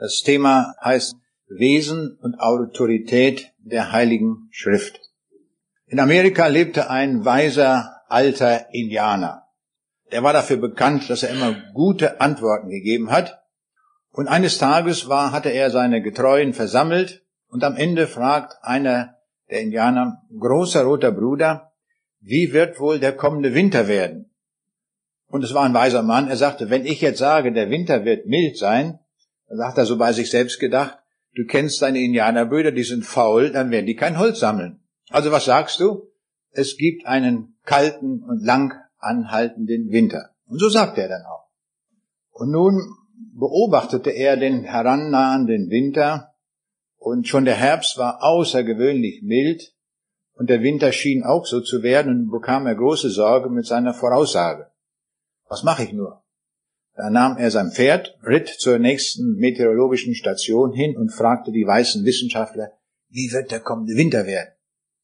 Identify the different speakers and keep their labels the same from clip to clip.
Speaker 1: Das Thema heißt Wesen und Autorität der Heiligen Schrift. In Amerika lebte ein weiser alter Indianer. Der war dafür bekannt, dass er immer gute Antworten gegeben hat. Und eines Tages war, hatte er seine Getreuen versammelt und am Ende fragt einer der Indianer, großer roter Bruder, wie wird wohl der kommende Winter werden? Und es war ein weiser Mann, er sagte, wenn ich jetzt sage, der Winter wird mild sein, dann sagt er so bei sich selbst gedacht, du kennst deine Indianerbrüder, die sind faul, dann werden die kein Holz sammeln. Also was sagst du? Es gibt einen kalten und lang anhaltenden Winter. Und so sagt er dann auch. Und nun beobachtete er den herannahenden Winter und schon der Herbst war außergewöhnlich mild und der Winter schien auch so zu werden und bekam er große Sorge mit seiner Voraussage. Was mache ich nur? Da nahm er sein Pferd, ritt zur nächsten meteorologischen Station hin und fragte die weißen Wissenschaftler, wie wird der kommende Winter werden?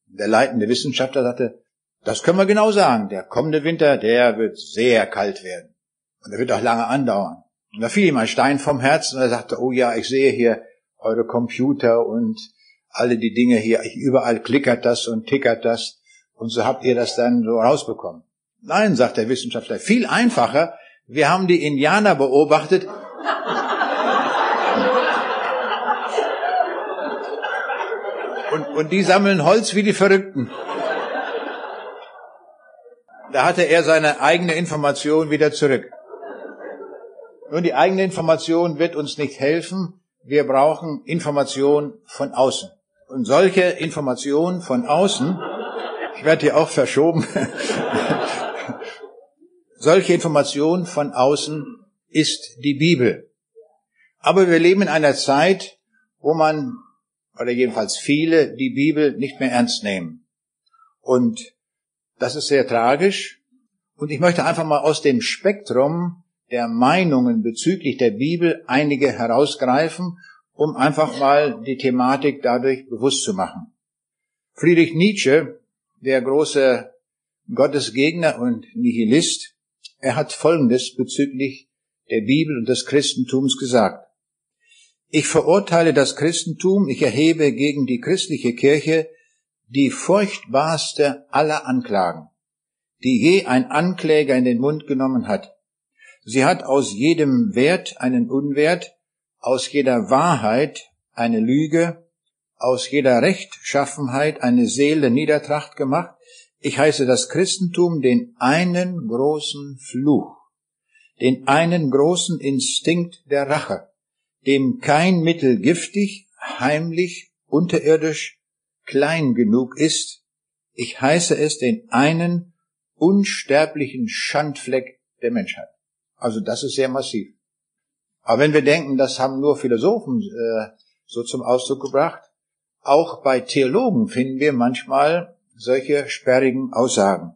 Speaker 1: Der leitende Wissenschaftler sagte, das können wir genau sagen, der kommende Winter, der wird sehr kalt werden. Und er wird auch lange andauern. Und da fiel ihm ein Stein vom Herzen und er sagte, oh ja, ich sehe hier eure Computer und alle die Dinge hier, überall klickert das und tickert das. Und so habt ihr das dann so rausbekommen. Nein, sagt der Wissenschaftler, viel einfacher. Wir haben die Indianer beobachtet. Und, und die sammeln Holz wie die Verrückten. Da hatte er seine eigene Information wieder zurück. Nun, die eigene Information wird uns nicht helfen. Wir brauchen Information von außen. Und solche Informationen von außen, ich werde hier auch verschoben, solche Information von außen ist die Bibel. Aber wir leben in einer Zeit, wo man, oder jedenfalls viele, die Bibel nicht mehr ernst nehmen. Und das ist sehr tragisch. Und ich möchte einfach mal aus dem Spektrum der Meinungen bezüglich der Bibel einige herausgreifen, um einfach mal die Thematik dadurch bewusst zu machen. Friedrich Nietzsche, der große Gottesgegner und Nihilist, er hat Folgendes bezüglich der Bibel und des Christentums gesagt. Ich verurteile das Christentum, ich erhebe gegen die christliche Kirche die furchtbarste aller Anklagen, die je ein Ankläger in den Mund genommen hat. Sie hat aus jedem Wert einen Unwert, aus jeder Wahrheit eine Lüge, aus jeder Rechtschaffenheit eine Seele Niedertracht gemacht, ich heiße das Christentum den einen großen Fluch, den einen großen Instinkt der Rache, dem kein Mittel giftig, heimlich, unterirdisch, klein genug ist. Ich heiße es den einen unsterblichen Schandfleck der Menschheit. Also das ist sehr massiv. Aber wenn wir denken, das haben nur Philosophen äh, so zum Ausdruck gebracht, auch bei Theologen finden wir manchmal solche sperrigen Aussagen.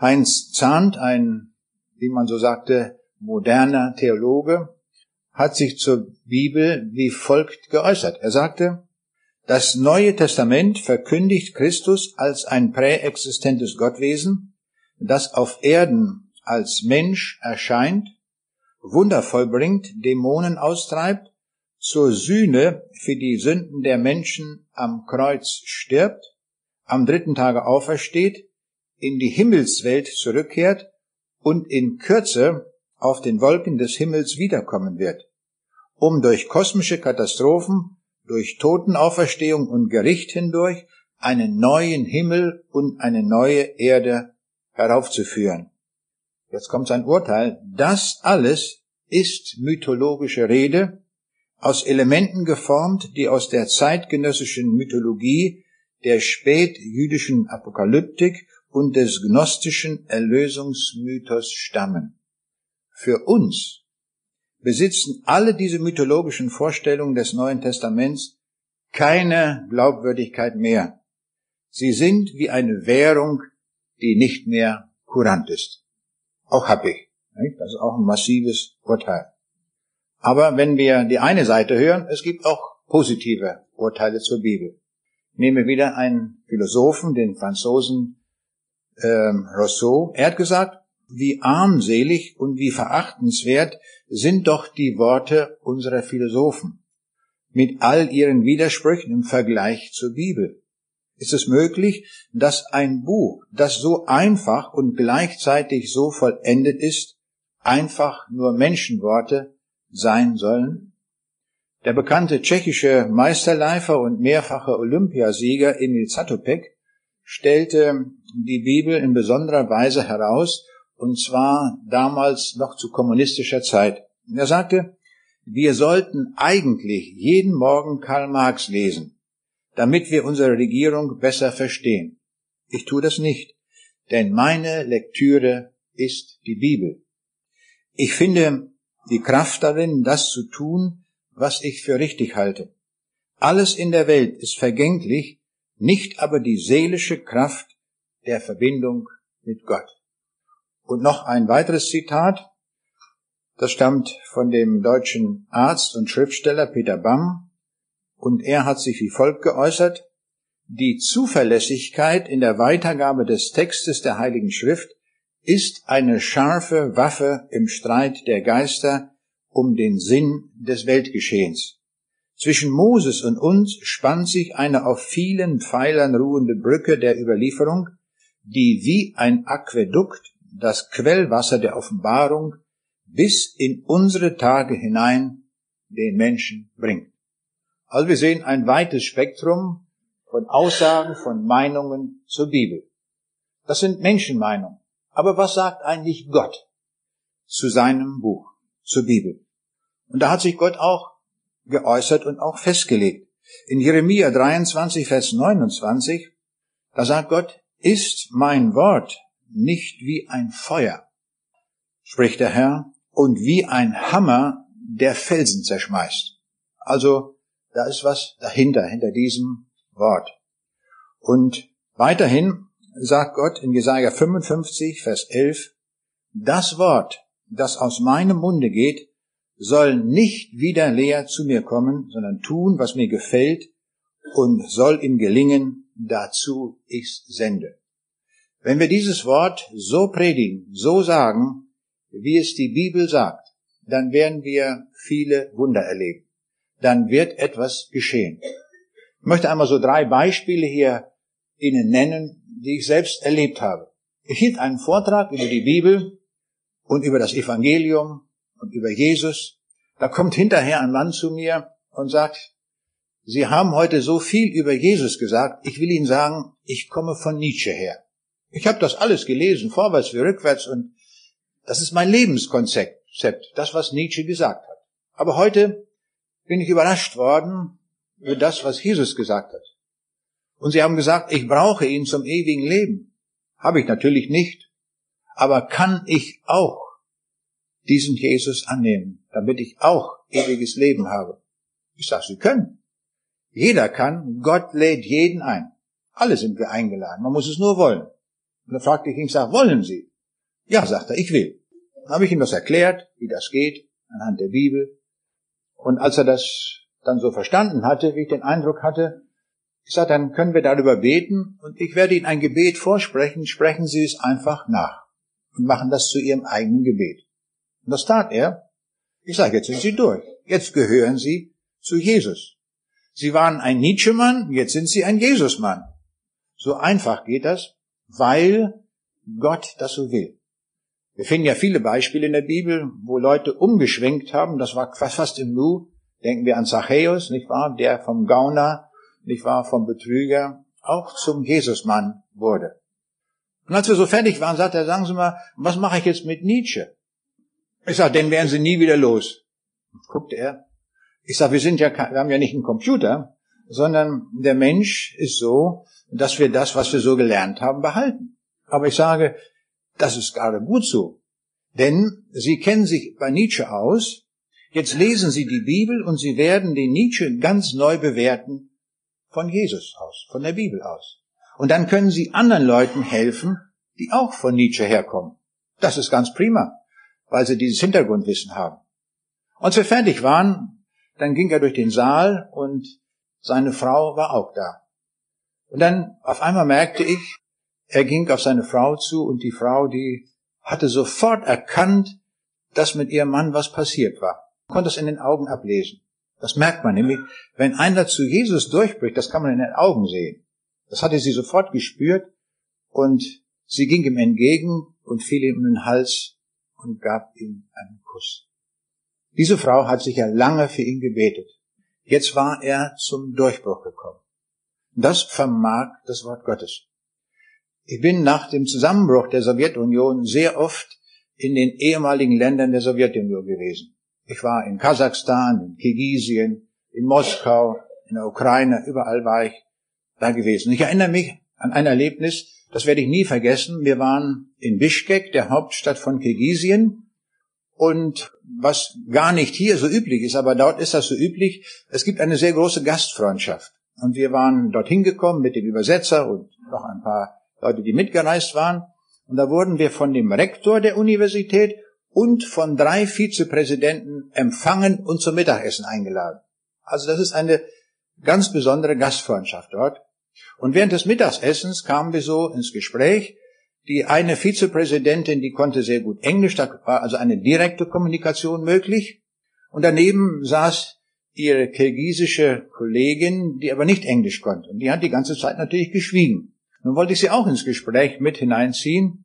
Speaker 1: Heinz Zahnt, ein, wie man so sagte, moderner Theologe, hat sich zur Bibel wie folgt geäußert. Er sagte, das Neue Testament verkündigt Christus als ein präexistentes Gottwesen, das auf Erden als Mensch erscheint, Wunder vollbringt, Dämonen austreibt, zur Sühne für die Sünden der Menschen am Kreuz stirbt, am dritten Tage aufersteht, in die Himmelswelt zurückkehrt und in Kürze auf den Wolken des Himmels wiederkommen wird, um durch kosmische Katastrophen, durch Totenauferstehung und Gericht hindurch einen neuen Himmel und eine neue Erde heraufzuführen. Jetzt kommt sein Urteil. Das alles ist mythologische Rede, aus Elementen geformt, die aus der zeitgenössischen Mythologie der spätjüdischen Apokalyptik und des gnostischen Erlösungsmythos stammen. Für uns besitzen alle diese mythologischen Vorstellungen des Neuen Testaments keine Glaubwürdigkeit mehr. Sie sind wie eine Währung, die nicht mehr kurant ist. Auch hab ich. Das ist auch ein massives Urteil. Aber wenn wir die eine Seite hören, es gibt auch positive Urteile zur Bibel nehme wieder einen Philosophen, den Franzosen ähm, Rousseau. Er hat gesagt, wie armselig und wie verachtenswert sind doch die Worte unserer Philosophen mit all ihren Widersprüchen im Vergleich zur Bibel. Ist es möglich, dass ein Buch, das so einfach und gleichzeitig so vollendet ist, einfach nur Menschenworte sein sollen? Der bekannte tschechische Meisterleifer und mehrfache Olympiasieger Emil Zatopek stellte die Bibel in besonderer Weise heraus, und zwar damals noch zu kommunistischer Zeit. Er sagte, wir sollten eigentlich jeden Morgen Karl Marx lesen, damit wir unsere Regierung besser verstehen. Ich tue das nicht, denn meine Lektüre ist die Bibel. Ich finde die Kraft darin, das zu tun, was ich für richtig halte. Alles in der Welt ist vergänglich, nicht aber die seelische Kraft der Verbindung mit Gott. Und noch ein weiteres Zitat, das stammt von dem deutschen Arzt und Schriftsteller Peter Bamm, und er hat sich wie folgt geäußert, die Zuverlässigkeit in der Weitergabe des Textes der Heiligen Schrift ist eine scharfe Waffe im Streit der Geister um den Sinn des Weltgeschehens. Zwischen Moses und uns spannt sich eine auf vielen Pfeilern ruhende Brücke der Überlieferung, die wie ein Aquädukt das Quellwasser der Offenbarung bis in unsere Tage hinein den Menschen bringt. Also wir sehen ein weites Spektrum von Aussagen, von Meinungen zur Bibel. Das sind Menschenmeinungen. Aber was sagt eigentlich Gott zu seinem Buch, zur Bibel? Und da hat sich Gott auch geäußert und auch festgelegt. In Jeremia 23, Vers 29, da sagt Gott, ist mein Wort nicht wie ein Feuer, spricht der Herr, und wie ein Hammer, der Felsen zerschmeißt. Also, da ist was dahinter, hinter diesem Wort. Und weiterhin sagt Gott in Jesaja 55, Vers 11, das Wort, das aus meinem Munde geht, soll nicht wieder leer zu mir kommen, sondern tun, was mir gefällt und soll ihm gelingen, dazu ich sende. Wenn wir dieses Wort so predigen, so sagen, wie es die Bibel sagt, dann werden wir viele Wunder erleben. Dann wird etwas geschehen. Ich möchte einmal so drei Beispiele hier Ihnen nennen, die ich selbst erlebt habe. Ich hielt einen Vortrag über die Bibel und über das Evangelium und über Jesus. Da kommt hinterher ein Mann zu mir und sagt, Sie haben heute so viel über Jesus gesagt, ich will Ihnen sagen, ich komme von Nietzsche her. Ich habe das alles gelesen, vorwärts wie rückwärts, und das ist mein Lebenskonzept, das, was Nietzsche gesagt hat. Aber heute bin ich überrascht worden über das, was Jesus gesagt hat. Und sie haben gesagt, ich brauche ihn zum ewigen Leben. Habe ich natürlich nicht. Aber kann ich auch diesen Jesus annehmen, damit ich auch ewiges Leben habe? Ich sage, Sie können. Jeder kann. Gott lädt jeden ein. Alle sind wir eingeladen. Man muss es nur wollen. Und dann fragte ich ihn, ich sag, wollen Sie? Ja, sagt er, ich will. Dann habe ich ihm das erklärt, wie das geht, anhand der Bibel. Und als er das dann so verstanden hatte, wie ich den Eindruck hatte, ich sage, dann können wir darüber beten und ich werde Ihnen ein Gebet vorsprechen, sprechen Sie es einfach nach und machen das zu Ihrem eigenen Gebet. Und das tat er. Ich sage, jetzt sind Sie durch. Jetzt gehören Sie zu Jesus. Sie waren ein Nietzsche-Mann, jetzt sind Sie ein Jesus-Mann. So einfach geht das, weil Gott das so will. Wir finden ja viele Beispiele in der Bibel, wo Leute umgeschwenkt haben, das war fast im Nu. Denken wir an Zachäus, nicht wahr, der vom Gauner nicht wahr, vom Betrüger, auch zum Jesusmann wurde. Und als wir so fertig waren, sagt er, sagen Sie mal, was mache ich jetzt mit Nietzsche? Ich sage, den werden Sie nie wieder los. Guckte er. Ich sage, wir sind ja, wir haben ja nicht einen Computer, sondern der Mensch ist so, dass wir das, was wir so gelernt haben, behalten. Aber ich sage, das ist gerade gut so. Denn Sie kennen sich bei Nietzsche aus. Jetzt lesen Sie die Bibel und Sie werden den Nietzsche ganz neu bewerten von Jesus aus, von der Bibel aus. Und dann können Sie anderen Leuten helfen, die auch von Nietzsche herkommen. Das ist ganz prima, weil sie dieses Hintergrundwissen haben. Und als wir fertig waren, dann ging er durch den Saal und seine Frau war auch da. Und dann auf einmal merkte ich, er ging auf seine Frau zu und die Frau, die hatte sofort erkannt, dass mit ihrem Mann was passiert war. Konnte es in den Augen ablesen. Das merkt man nämlich, wenn einer zu Jesus durchbricht, das kann man in den Augen sehen. Das hatte sie sofort gespürt und sie ging ihm entgegen und fiel ihm in den Hals und gab ihm einen Kuss. Diese Frau hat sich ja lange für ihn gebetet. Jetzt war er zum Durchbruch gekommen. Das vermag das Wort Gottes. Ich bin nach dem Zusammenbruch der Sowjetunion sehr oft in den ehemaligen Ländern der Sowjetunion gewesen. Ich war in Kasachstan, in Kirgisien, in Moskau, in der Ukraine, überall war ich da gewesen. Ich erinnere mich an ein Erlebnis, das werde ich nie vergessen. Wir waren in Bishkek, der Hauptstadt von Kirgisien. Und was gar nicht hier so üblich ist, aber dort ist das so üblich, es gibt eine sehr große Gastfreundschaft. Und wir waren dorthin gekommen mit dem Übersetzer und noch ein paar Leute, die mitgereist waren. Und da wurden wir von dem Rektor der Universität und von drei Vizepräsidenten empfangen und zum Mittagessen eingeladen. Also das ist eine ganz besondere Gastfreundschaft dort. Und während des Mittagessens kamen wir so ins Gespräch. Die eine Vizepräsidentin, die konnte sehr gut Englisch, da war also eine direkte Kommunikation möglich. Und daneben saß ihre kirgisische Kollegin, die aber nicht Englisch konnte. Und die hat die ganze Zeit natürlich geschwiegen. Nun wollte ich sie auch ins Gespräch mit hineinziehen.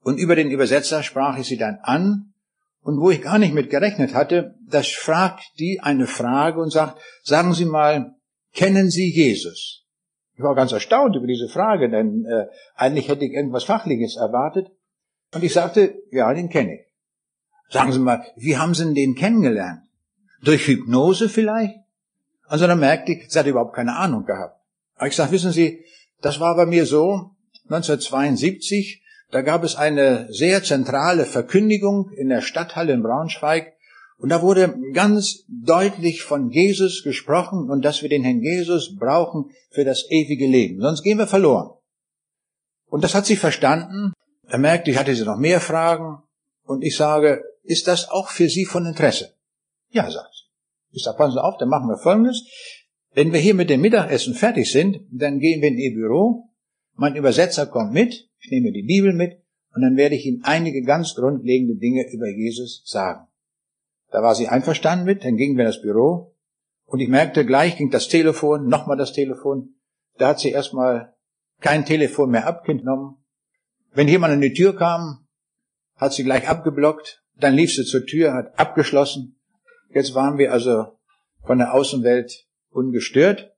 Speaker 1: Und über den Übersetzer sprach ich sie dann an. Und wo ich gar nicht mit gerechnet hatte, das fragt die eine Frage und sagt, sagen Sie mal, kennen Sie Jesus? Ich war ganz erstaunt über diese Frage, denn äh, eigentlich hätte ich irgendwas Fachliches erwartet. Und ich sagte, ja, den kenne ich. Sagen Sie mal, wie haben Sie denn den kennengelernt? Durch Hypnose vielleicht? Also dann merkte ich, sie hat überhaupt keine Ahnung gehabt. Aber ich sage, wissen Sie, das war bei mir so, 1972, da gab es eine sehr zentrale Verkündigung in der Stadthalle in Braunschweig und da wurde ganz deutlich von Jesus gesprochen und dass wir den Herrn Jesus brauchen für das ewige Leben. Sonst gehen wir verloren. Und das hat sie verstanden. Er merkte, ich hatte sie noch mehr Fragen und ich sage, ist das auch für Sie von Interesse? Ja, sagt sie. Ich sage, passen Sie auf, dann machen wir Folgendes. Wenn wir hier mit dem Mittagessen fertig sind, dann gehen wir in Ihr Büro. Mein Übersetzer kommt mit. Ich nehme die Bibel mit. Und dann werde ich Ihnen einige ganz grundlegende Dinge über Jesus sagen. Da war sie einverstanden mit. Dann gingen wir in das Büro. Und ich merkte, gleich ging das Telefon, nochmal das Telefon. Da hat sie erstmal kein Telefon mehr abgenommen. Wenn jemand an die Tür kam, hat sie gleich abgeblockt. Dann lief sie zur Tür, hat abgeschlossen. Jetzt waren wir also von der Außenwelt ungestört.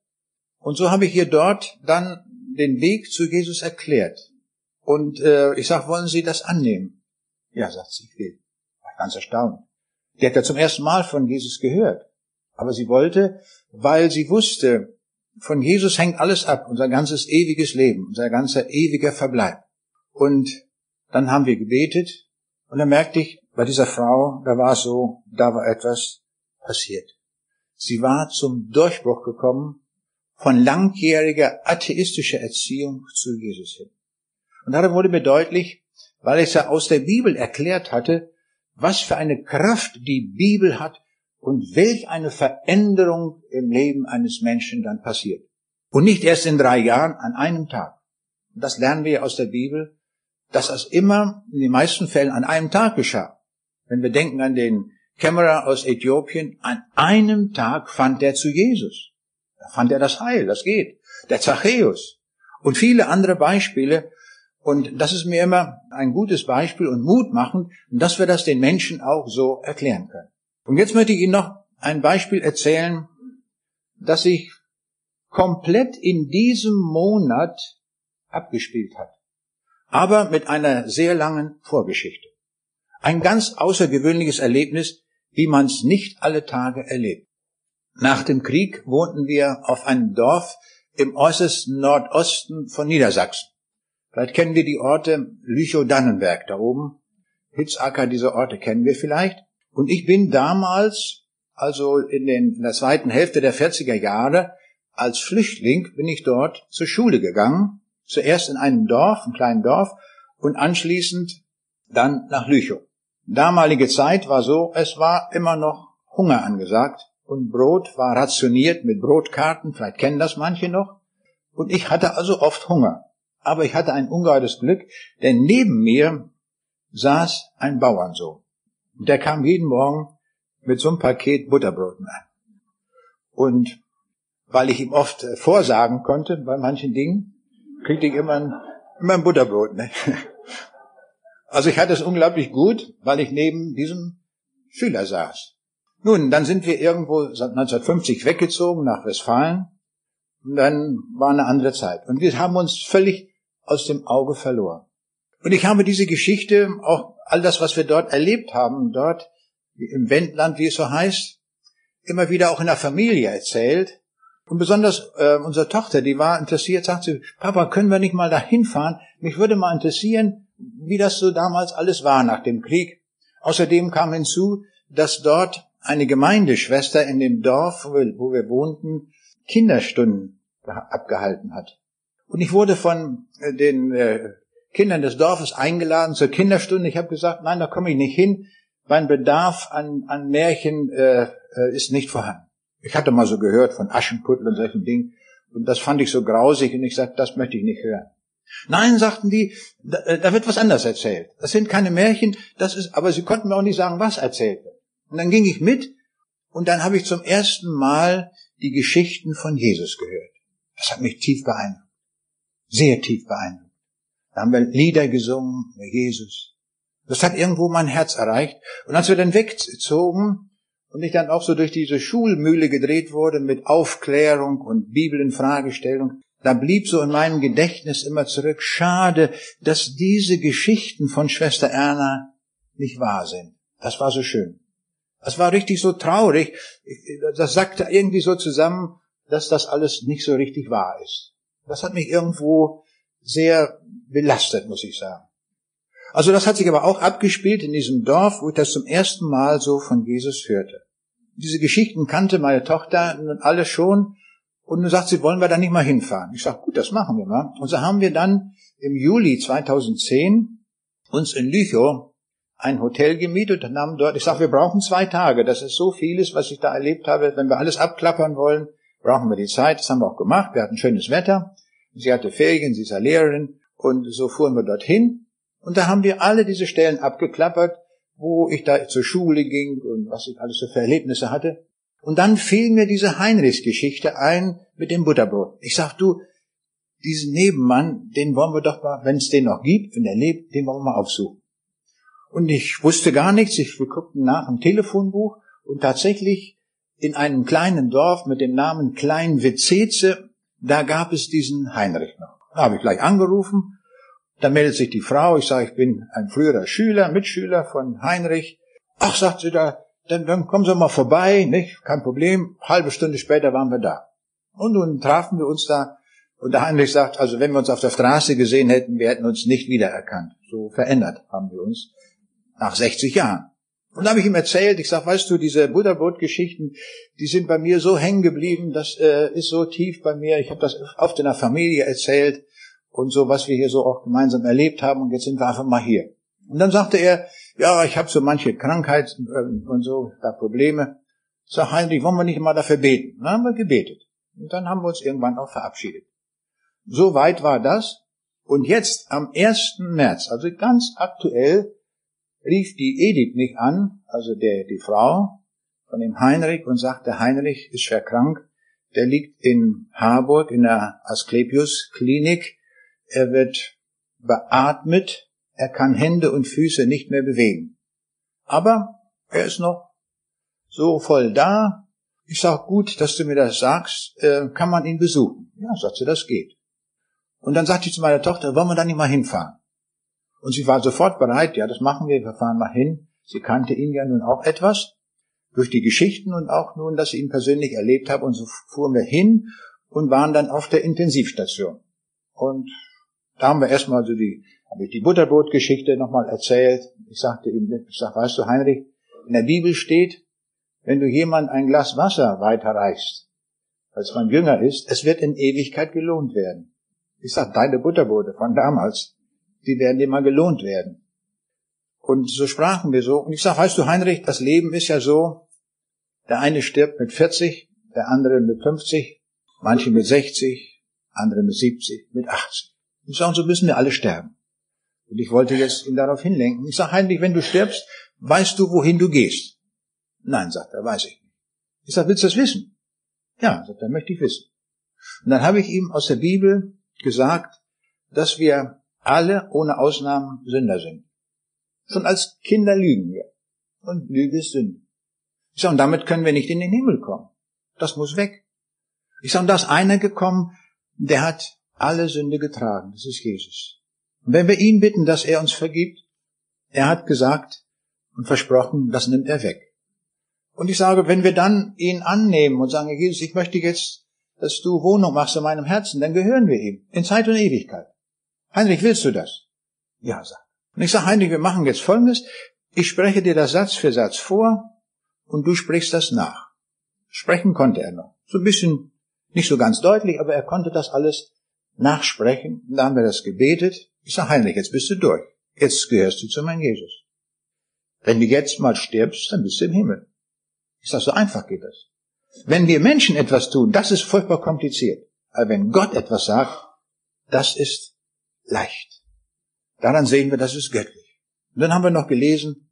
Speaker 1: Und so habe ich ihr dort dann den Weg zu Jesus erklärt. Und äh, ich sag, wollen Sie das annehmen? Ja, sagt sie, ich will. War ganz erstaunt. Die hat ja zum ersten Mal von Jesus gehört. Aber sie wollte, weil sie wusste, von Jesus hängt alles ab, unser ganzes ewiges Leben, unser ganzer ewiger Verbleib. Und dann haben wir gebetet und dann merkte ich, bei dieser Frau, da war es so, da war etwas passiert. Sie war zum Durchbruch gekommen von langjähriger atheistischer Erziehung zu Jesus hin. Und darin wurde mir deutlich, weil ich ja aus der Bibel erklärt hatte, was für eine Kraft die Bibel hat und welch eine Veränderung im Leben eines Menschen dann passiert. Und nicht erst in drei Jahren, an einem Tag. Das lernen wir aus der Bibel, dass das immer in den meisten Fällen an einem Tag geschah. Wenn wir denken an den Kämmerer aus Äthiopien, an einem Tag fand er zu Jesus. Da fand er das Heil, das geht. Der Zachäus. Und viele andere Beispiele. Und das ist mir immer ein gutes Beispiel und Mut machen, dass wir das den Menschen auch so erklären können. Und jetzt möchte ich Ihnen noch ein Beispiel erzählen, das sich komplett in diesem Monat abgespielt hat. Aber mit einer sehr langen Vorgeschichte. Ein ganz außergewöhnliches Erlebnis, wie man es nicht alle Tage erlebt. Nach dem Krieg wohnten wir auf einem Dorf im äußersten Nordosten von Niedersachsen. Vielleicht kennen wir die Orte Lüchow-Dannenberg da oben. Hitzacker, diese Orte kennen wir vielleicht. Und ich bin damals, also in, den, in der zweiten Hälfte der 40er Jahre, als Flüchtling bin ich dort zur Schule gegangen. Zuerst in einem Dorf, einem kleinen Dorf, und anschließend dann nach Lüchow. Damalige Zeit war so, es war immer noch Hunger angesagt und Brot war rationiert mit Brotkarten, vielleicht kennen das manche noch. Und ich hatte also oft Hunger. Aber ich hatte ein ungeheures Glück, denn neben mir saß ein Bauernsohn. Der kam jeden Morgen mit so einem Paket Butterbroten an. Und weil ich ihm oft äh, vorsagen konnte bei manchen Dingen, kriegte ich immer ein, immer ein Butterbrot. Ne? Also ich hatte es unglaublich gut, weil ich neben diesem Schüler saß. Nun, dann sind wir irgendwo 1950 weggezogen nach Westfalen und dann war eine andere Zeit. Und wir haben uns völlig aus dem Auge verloren. Und ich habe diese Geschichte, auch all das, was wir dort erlebt haben, dort im Wendland, wie es so heißt, immer wieder auch in der Familie erzählt. Und besonders äh, unsere Tochter, die war interessiert, sagt sie, Papa, können wir nicht mal dahin fahren? Mich würde mal interessieren, wie das so damals alles war nach dem Krieg. Außerdem kam hinzu, dass dort eine Gemeindeschwester in dem Dorf, wo wir, wo wir wohnten, Kinderstunden abgehalten hat. Und ich wurde von äh, den äh, Kindern des Dorfes eingeladen zur Kinderstunde. Ich habe gesagt, nein, da komme ich nicht hin. Mein Bedarf an, an Märchen äh, äh, ist nicht vorhanden. Ich hatte mal so gehört von Aschenputtel und solchen Dingen. Und das fand ich so grausig und ich sagte, das möchte ich nicht hören. Nein, sagten die, da, da wird was anderes erzählt. Das sind keine Märchen, das ist, aber sie konnten mir auch nicht sagen, was erzählt wird. Und dann ging ich mit und dann habe ich zum ersten Mal die Geschichten von Jesus gehört. Das hat mich tief beeindruckt. Sehr tief beeindruckt. Da haben wir Lieder gesungen über Jesus. Das hat irgendwo mein Herz erreicht. Und als wir dann wegzogen und ich dann auch so durch diese Schulmühle gedreht wurde mit Aufklärung und Bibel in Fragestellung, da blieb so in meinem Gedächtnis immer zurück, schade, dass diese Geschichten von Schwester Erna nicht wahr sind. Das war so schön. Das war richtig so traurig. Das sagte irgendwie so zusammen, dass das alles nicht so richtig wahr ist. Das hat mich irgendwo sehr belastet, muss ich sagen. Also das hat sich aber auch abgespielt in diesem Dorf, wo ich das zum ersten Mal so von Jesus hörte. Diese Geschichten kannte meine Tochter nun alle schon und nun sagt sie, wollen wir da nicht mal hinfahren? Ich sage, gut, das machen wir mal. Und so haben wir dann im Juli 2010 uns in Lüchow ein Hotel gemietet und haben dort, ich sage, wir brauchen zwei Tage. Das ist so vieles, was ich da erlebt habe. Wenn wir alles abklappern wollen, brauchen wir die Zeit. Das haben wir auch gemacht. Wir hatten schönes Wetter. Sie hatte Ferien, sie ist ja Lehrerin. Und so fuhren wir dorthin. Und da haben wir alle diese Stellen abgeklappert, wo ich da zur Schule ging und was ich alles so für Erlebnisse hatte. Und dann fiel mir diese Heinrichs-Geschichte ein mit dem Butterbrot. Ich sag, du, diesen Nebenmann, den wollen wir doch mal, wenn es den noch gibt, wenn er lebt, den wollen wir mal aufsuchen. Und ich wusste gar nichts. Ich, wir guckten nach im Telefonbuch und tatsächlich in einem kleinen Dorf mit dem Namen Klein Witzeze, da gab es diesen Heinrich noch. Da habe ich gleich angerufen. Da meldet sich die Frau. Ich sage, ich bin ein früherer Schüler, Mitschüler von Heinrich. Ach, sagt sie da, dann, dann kommen Sie mal vorbei, nicht? Kein Problem. Halbe Stunde später waren wir da. Und nun trafen wir uns da. Und der Heinrich sagt, also wenn wir uns auf der Straße gesehen hätten, wir hätten uns nicht wiedererkannt. So verändert haben wir uns nach 60 Jahren. Und da habe ich ihm erzählt, ich sag, weißt du, diese Butterbrot-Geschichten, die sind bei mir so hängen geblieben, das äh, ist so tief bei mir. Ich habe das oft in der Familie erzählt und so, was wir hier so auch gemeinsam erlebt haben. Und jetzt sind wir einfach mal hier. Und dann sagte er, ja, ich habe so manche Krankheit äh, und so, da Probleme. Sag Heinrich, wollen wir nicht mal dafür beten? Dann haben wir gebetet. Und dann haben wir uns irgendwann auch verabschiedet. So weit war das. Und jetzt am 1. März, also ganz aktuell, rief die Edith mich an, also der, die Frau von dem Heinrich und sagte, Heinrich ist schwer krank, der liegt in Harburg in der Asklepios Klinik, er wird beatmet, er kann Hände und Füße nicht mehr bewegen. Aber er ist noch so voll da. Ich sag, gut, dass du mir das sagst, äh, kann man ihn besuchen? Ja, sagt sie, das geht. Und dann sagte ich zu meiner Tochter, wollen wir da nicht mal hinfahren? Und sie war sofort bereit, ja, das machen wir, wir fahren mal hin. Sie kannte ihn ja nun auch etwas durch die Geschichten und auch nun, dass sie ihn persönlich erlebt habe. Und so fuhren wir hin und waren dann auf der Intensivstation. Und da haben wir erstmal so die, habe ich die Butterbrotgeschichte nochmal erzählt. Ich sagte ihm, ich sag, weißt du, Heinrich, in der Bibel steht, wenn du jemand ein Glas Wasser weiterreichst, als man jünger ist, es wird in Ewigkeit gelohnt werden. Ich sag, deine Butterbrote von damals, die werden mal gelohnt werden. Und so sprachen wir so. Und ich sage, weißt du, Heinrich, das Leben ist ja so, der eine stirbt mit 40, der andere mit 50, manche mit 60, andere mit 70, mit 80. Ich sage, so müssen wir alle sterben. Und ich wollte jetzt ihn darauf hinlenken. Ich sage, Heinrich, wenn du stirbst, weißt du, wohin du gehst? Nein, sagt er, weiß ich nicht. Ich sage, willst du das wissen? Ja, sagt er, möchte ich wissen. Und dann habe ich ihm aus der Bibel gesagt, dass wir alle ohne Ausnahmen Sünder sind. Schon als Kinder lügen wir. Und Lüge ist Sünde. Ich sage, und damit können wir nicht in den Himmel kommen. Das muss weg. Ich sage, und da ist einer gekommen, der hat alle Sünde getragen. Das ist Jesus. Und wenn wir ihn bitten, dass er uns vergibt, er hat gesagt und versprochen, das nimmt er weg. Und ich sage, wenn wir dann ihn annehmen und sagen, Jesus, ich möchte jetzt, dass du Wohnung machst in meinem Herzen, dann gehören wir ihm. In Zeit und Ewigkeit. Heinrich, willst du das? Ja, sagt. Und ich sage, Heinrich, wir machen jetzt Folgendes. Ich spreche dir das Satz für Satz vor und du sprichst das nach. Sprechen konnte er noch. So ein bisschen, nicht so ganz deutlich, aber er konnte das alles nachsprechen. Da haben wir das gebetet. Ich sage, Heinrich, jetzt bist du durch. Jetzt gehörst du zu meinem Jesus. Wenn du jetzt mal stirbst, dann bist du im Himmel. Ich sage, so einfach geht das. Wenn wir Menschen etwas tun, das ist furchtbar kompliziert. Aber wenn Gott etwas sagt, das ist leicht. Daran sehen wir, das ist göttlich. Und dann haben wir noch gelesen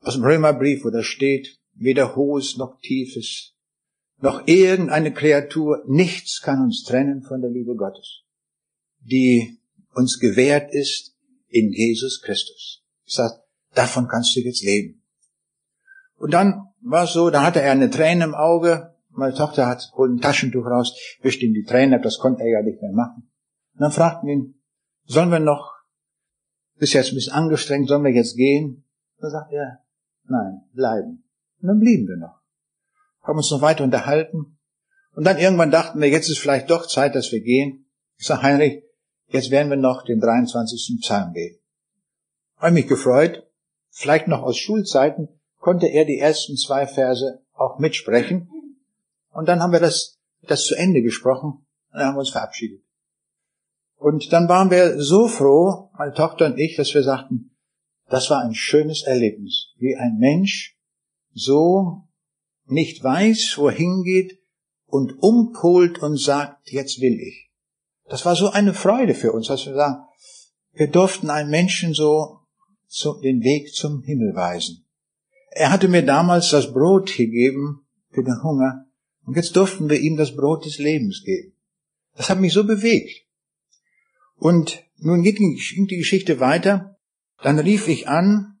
Speaker 1: aus dem Römerbrief, wo da steht, weder hohes noch tiefes, noch irgendeine Kreatur, nichts kann uns trennen von der Liebe Gottes, die uns gewährt ist in Jesus Christus. Ich sage, davon kannst du jetzt leben. Und dann war es so, da hatte er eine Träne im Auge, meine Tochter hat holt ein Taschentuch raus, wischt ihm die Träne ab, das konnte er ja nicht mehr machen. Und dann fragten ihn, sollen wir noch, bist jetzt ein bisschen angestrengt, sollen wir jetzt gehen? Dann sagt er, nein, bleiben. Und dann blieben wir noch. Haben uns noch weiter unterhalten. Und dann irgendwann dachten wir, jetzt ist vielleicht doch Zeit, dass wir gehen. Ich sage, Heinrich, jetzt werden wir noch den 23. Psalm beten. Habe mich gefreut, vielleicht noch aus Schulzeiten konnte er die ersten zwei Verse auch mitsprechen. Und dann haben wir das, das zu Ende gesprochen und dann haben wir uns verabschiedet. Und dann waren wir so froh, meine Tochter und ich, dass wir sagten, das war ein schönes Erlebnis, wie ein Mensch so nicht weiß, wohin geht und umpolt und sagt, jetzt will ich. Das war so eine Freude für uns, dass wir sagen, wir durften einen Menschen so zu, den Weg zum Himmel weisen. Er hatte mir damals das Brot gegeben für den Hunger und jetzt durften wir ihm das Brot des Lebens geben. Das hat mich so bewegt. Und nun geht die Geschichte weiter. Dann rief ich an,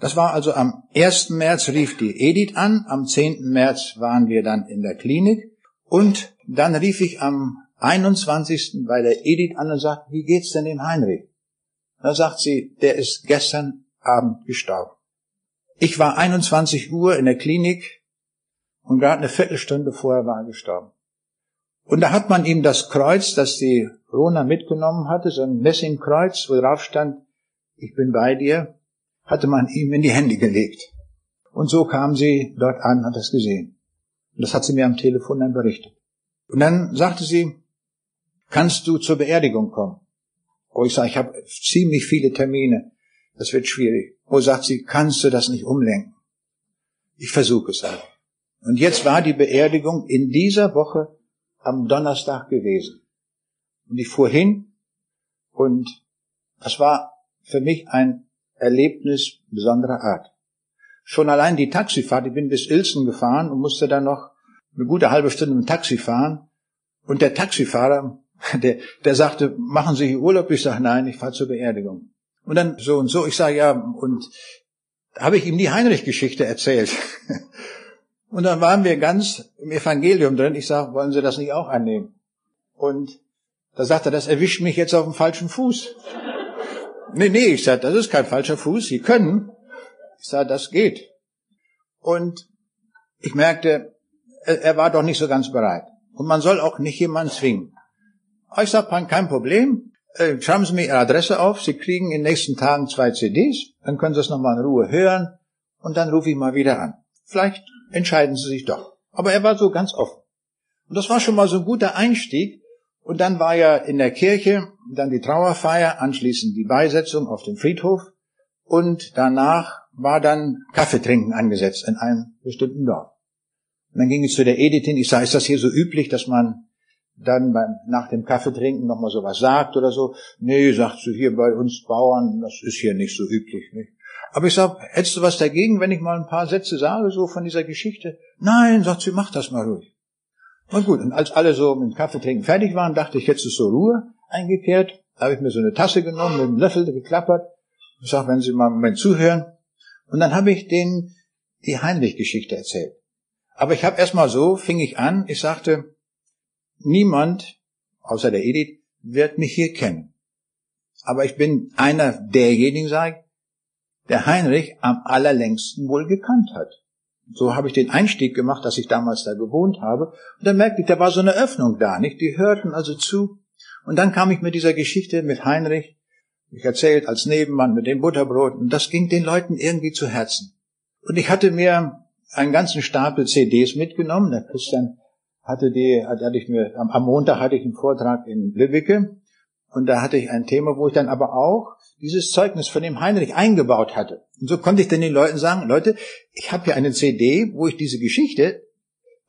Speaker 1: das war also am 1. März rief die Edith an, am 10. März waren wir dann in der Klinik und dann rief ich am 21. bei der Edith an und sagte, wie geht's denn dem Heinrich? Da sagt sie, der ist gestern Abend gestorben. Ich war 21 Uhr in der Klinik und gerade eine Viertelstunde vorher war er gestorben. Und da hat man ihm das Kreuz, das die Rona mitgenommen hatte, so ein Messingkreuz, wo drauf stand, ich bin bei dir, hatte man ihm in die Hände gelegt. Und so kam sie dort an, hat das gesehen. Und das hat sie mir am Telefon dann berichtet. Und dann sagte sie, kannst du zur Beerdigung kommen? Oh, ich sage, ich habe ziemlich viele Termine. Das wird schwierig. Oh, sagt sie, kannst du das nicht umlenken? Ich versuche es halt. Und jetzt war die Beerdigung in dieser Woche am Donnerstag gewesen. Und ich fuhr hin und das war für mich ein Erlebnis besonderer Art. Schon allein die Taxifahrt, ich bin bis Ilsen gefahren und musste dann noch eine gute halbe Stunde im Taxi fahren. Und der Taxifahrer, der, der sagte, machen Sie hier Urlaub? Ich sage, nein, ich fahre zur Beerdigung. Und dann so und so, ich sage, ja, und da habe ich ihm die Heinrich-Geschichte erzählt. Und dann waren wir ganz im Evangelium drin. Ich sage, wollen Sie das nicht auch annehmen? Und da sagt er, das erwischt mich jetzt auf dem falschen Fuß. Nee, nee, ich sage, das ist kein falscher Fuß. Sie können. Ich sage, das geht. Und ich merkte, er war doch nicht so ganz bereit. Und man soll auch nicht jemanden zwingen. Ich sage, kein Problem. Äh, schreiben Sie mir Ihre Adresse auf. Sie kriegen in den nächsten Tagen zwei CDs. Dann können Sie es nochmal in Ruhe hören. Und dann rufe ich mal wieder an. Vielleicht entscheiden Sie sich doch. Aber er war so ganz offen. Und das war schon mal so ein guter Einstieg. Und dann war ja in der Kirche dann die Trauerfeier, anschließend die Beisetzung auf dem Friedhof. Und danach war dann Kaffeetrinken angesetzt in einem bestimmten Dorf. Und dann ging es zu der Editin. Ich sage, ist das hier so üblich, dass man dann beim, nach dem Kaffeetrinken nochmal sowas sagt oder so. Nee, sagst du hier bei uns Bauern, das ist hier nicht so üblich. Nicht? Aber ich sag, hättest du was dagegen, wenn ich mal ein paar Sätze sage, so von dieser Geschichte? Nein, sagt sie, mach das mal ruhig. Und gut, und als alle so mit dem Kaffeetrinken fertig waren, dachte ich, jetzt ist so Ruhe eingekehrt. Da habe ich mir so eine Tasse genommen, mit einem Löffel geklappert. Ich sag, wenn Sie mal einen Moment zuhören. Und dann habe ich denen die Heinrich-Geschichte erzählt. Aber ich habe erstmal so, fing ich an, ich sagte, niemand, außer der Edith, wird mich hier kennen. Aber ich bin einer derjenigen, sage ich, der Heinrich am allerlängsten wohl gekannt hat. So habe ich den Einstieg gemacht, dass ich damals da gewohnt habe. Und dann merkte ich, da war so eine Öffnung da, nicht? Die hörten also zu. Und dann kam ich mit dieser Geschichte mit Heinrich, ich erzählt als Nebenmann mit dem Butterbrot, und das ging den Leuten irgendwie zu Herzen. Und ich hatte mir einen ganzen Stapel CDs mitgenommen. Der Christian hatte die, hatte ich mir, am Montag hatte ich einen Vortrag in Lübbecke. Und da hatte ich ein Thema, wo ich dann aber auch dieses Zeugnis von dem Heinrich eingebaut hatte. Und so konnte ich dann den Leuten sagen, Leute, ich habe hier eine CD, wo ich diese Geschichte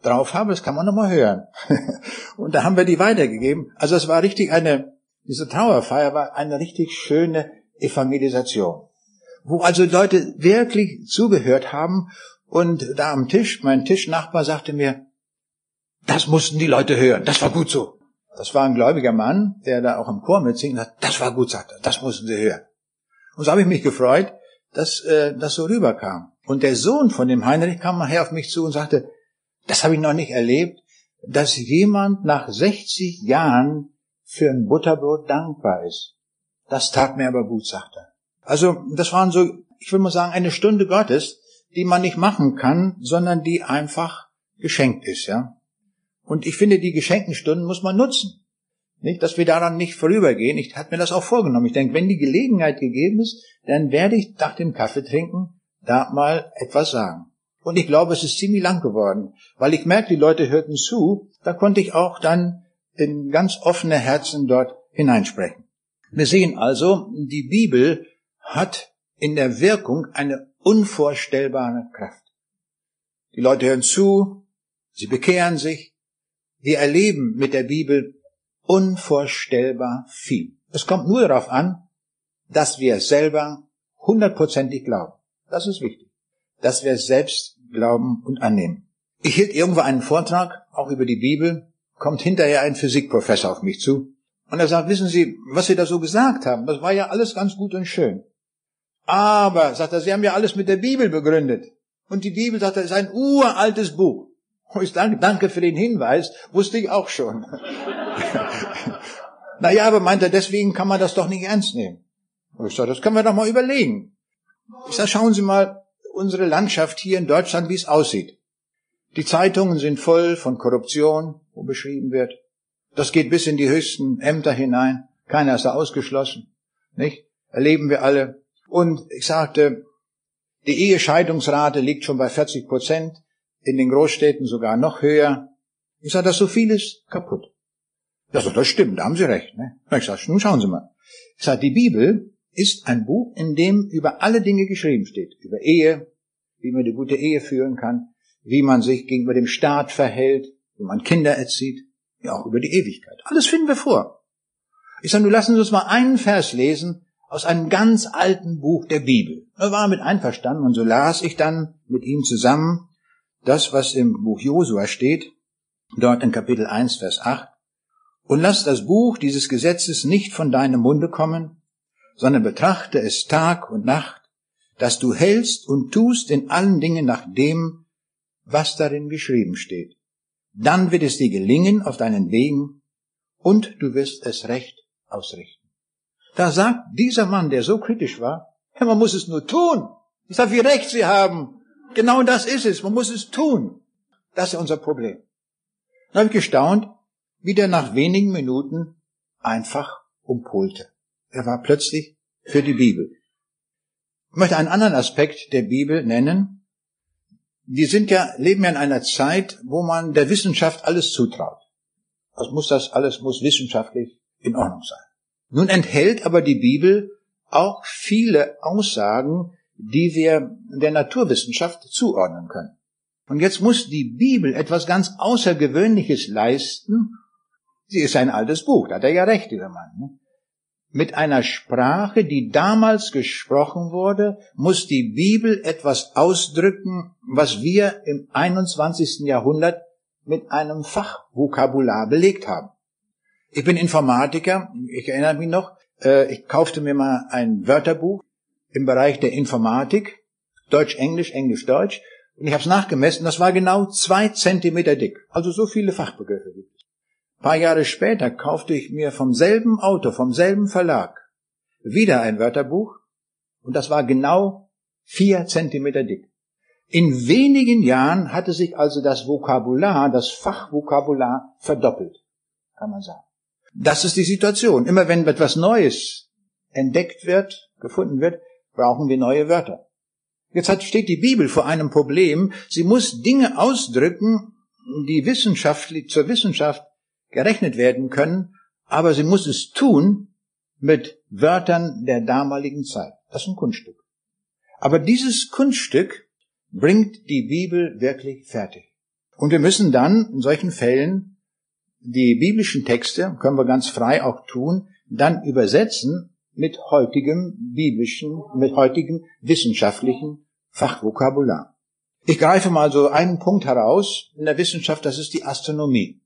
Speaker 1: drauf habe, das kann man nochmal hören. und da haben wir die weitergegeben. Also es war richtig eine, diese Trauerfeier war eine richtig schöne Evangelisation. Wo also Leute wirklich zugehört haben und da am Tisch, mein Tischnachbar sagte mir, das mussten die Leute hören, das war gut so. Das war ein gläubiger Mann, der da auch im Chor mitsingt hat, das war gut, sagte er, das mussten sie hören. Und so habe ich mich gefreut, dass äh, das so rüberkam. Und der Sohn von dem Heinrich kam nachher auf mich zu und sagte, das habe ich noch nicht erlebt, dass jemand nach 60 Jahren für ein Butterbrot dankbar ist. Das tat mir aber gut, sagte er. Also das waren so, ich will mal sagen, eine Stunde Gottes, die man nicht machen kann, sondern die einfach geschenkt ist, ja. Und ich finde, die geschenkten Stunden muss man nutzen. Nicht, dass wir daran nicht vorübergehen. Ich hatte mir das auch vorgenommen. Ich denke, wenn die Gelegenheit gegeben ist, dann werde ich nach dem Kaffee trinken da mal etwas sagen. Und ich glaube, es ist ziemlich lang geworden, weil ich merke, die Leute hörten zu. Da konnte ich auch dann in ganz offene Herzen dort hineinsprechen. Wir sehen also, die Bibel hat in der Wirkung eine unvorstellbare Kraft. Die Leute hören zu, sie bekehren sich, wir erleben mit der Bibel unvorstellbar viel. Es kommt nur darauf an, dass wir selber hundertprozentig glauben. Das ist wichtig. Dass wir selbst glauben und annehmen. Ich hielt irgendwo einen Vortrag, auch über die Bibel, kommt hinterher ein Physikprofessor auf mich zu und er sagt, wissen Sie, was Sie da so gesagt haben, das war ja alles ganz gut und schön. Aber, sagt er, Sie haben ja alles mit der Bibel begründet. Und die Bibel, sagt er, ist ein uraltes Buch. Ich danke, für den Hinweis, wusste ich auch schon. naja, aber meint er, deswegen kann man das doch nicht ernst nehmen. Und ich sage, das können wir doch mal überlegen. Ich sage, schauen Sie mal, unsere Landschaft hier in Deutschland, wie es aussieht. Die Zeitungen sind voll von Korruption, wo beschrieben wird. Das geht bis in die höchsten Ämter hinein. Keiner ist da ausgeschlossen. Nicht? Erleben wir alle. Und ich sagte, die Ehescheidungsrate liegt schon bei 40 Prozent, in den Großstädten sogar noch höher. Ich sage, das so vieles kaputt. Ja, so, das stimmt, da haben Sie recht. Ne? Ich sage, nun schauen Sie mal. Ich sage, die Bibel ist ein Buch, in dem über alle Dinge geschrieben steht. Über Ehe, wie man eine gute Ehe führen kann, wie man sich gegenüber dem Staat verhält, wie man Kinder erzieht, ja auch über die Ewigkeit. Alles finden wir vor. Ich sage, nun lassen Sie uns mal einen Vers lesen aus einem ganz alten Buch der Bibel. Er war mit einverstanden und so las ich dann mit ihm zusammen das, was im Buch Josua steht, dort in Kapitel 1, Vers 8. Und lass das Buch dieses Gesetzes nicht von deinem Munde kommen, sondern betrachte es Tag und Nacht, dass du hältst und tust in allen Dingen nach dem, was darin geschrieben steht. Dann wird es dir gelingen auf deinen Wegen und du wirst es recht ausrichten. Da sagt dieser Mann, der so kritisch war, man muss es nur tun. Ich sage, wie recht Sie haben. Genau das ist es. Man muss es tun. Das ist unser Problem. Dann habe ich gestaunt, wie der nach wenigen Minuten einfach umpolte. Er war plötzlich für die Bibel. Ich möchte einen anderen Aspekt der Bibel nennen. Wir sind ja, leben ja in einer Zeit, wo man der Wissenschaft alles zutraut. Was muss das alles muss wissenschaftlich in Ordnung sein. Nun enthält aber die Bibel auch viele Aussagen, die wir der Naturwissenschaft zuordnen können. Und jetzt muss die Bibel etwas ganz Außergewöhnliches leisten, Sie ist ein altes Buch, da hat er ja recht, dieser Mann. Ne? Mit einer Sprache, die damals gesprochen wurde, muss die Bibel etwas ausdrücken, was wir im 21. Jahrhundert mit einem Fachvokabular belegt haben. Ich bin Informatiker, ich erinnere mich noch, äh, ich kaufte mir mal ein Wörterbuch im Bereich der Informatik, Deutsch-Englisch, Englisch-Deutsch, und ich habe es nachgemessen, das war genau zwei Zentimeter dick. Also so viele Fachbegriffe gibt es. Ein paar Jahre später kaufte ich mir vom selben Autor, vom selben Verlag, wieder ein Wörterbuch, und das war genau vier Zentimeter dick. In wenigen Jahren hatte sich also das Vokabular, das Fachvokabular verdoppelt, kann man sagen. Das ist die Situation. Immer wenn etwas Neues entdeckt wird, gefunden wird, brauchen wir neue Wörter. Jetzt hat, steht die Bibel vor einem Problem. Sie muss Dinge ausdrücken, die wissenschaftlich, zur Wissenschaft gerechnet werden können, aber sie muss es tun mit Wörtern der damaligen Zeit. Das ist ein Kunststück. Aber dieses Kunststück bringt die Bibel wirklich fertig. Und wir müssen dann in solchen Fällen die biblischen Texte, können wir ganz frei auch tun, dann übersetzen mit heutigem biblischen, mit heutigem wissenschaftlichen Fachvokabular. Ich greife mal so einen Punkt heraus in der Wissenschaft, das ist die Astronomie.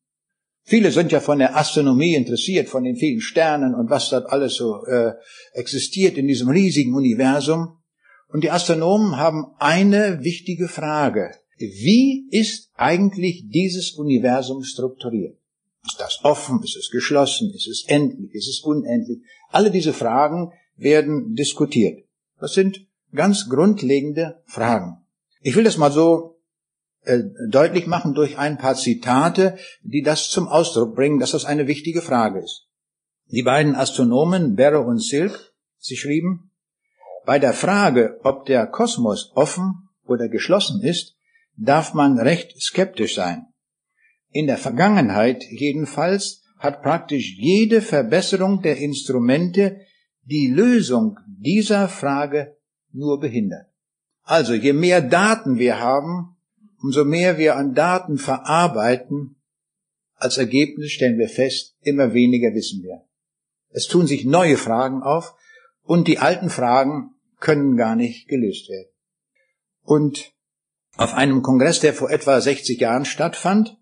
Speaker 1: Viele sind ja von der Astronomie interessiert, von den vielen Sternen und was dort alles so äh, existiert in diesem riesigen Universum. Und die Astronomen haben eine wichtige Frage. Wie ist eigentlich dieses Universum strukturiert? Ist das offen? Ist es geschlossen? Ist es endlich? Ist es unendlich? Alle diese Fragen werden diskutiert. Das sind ganz grundlegende Fragen. Ich will das mal so äh, deutlich machen durch ein paar Zitate, die das zum Ausdruck bringen, dass das eine wichtige Frage ist. Die beiden Astronomen Barrow und Silk, sie schrieben, bei der Frage, ob der Kosmos offen oder geschlossen ist, darf man recht skeptisch sein. In der Vergangenheit jedenfalls hat praktisch jede Verbesserung der Instrumente die Lösung dieser Frage nur behindert. Also je mehr Daten wir haben, umso mehr wir an Daten verarbeiten, als Ergebnis stellen wir fest, immer weniger wissen wir. Es tun sich neue Fragen auf und die alten Fragen können gar nicht gelöst werden. Und auf einem Kongress, der vor etwa 60 Jahren stattfand,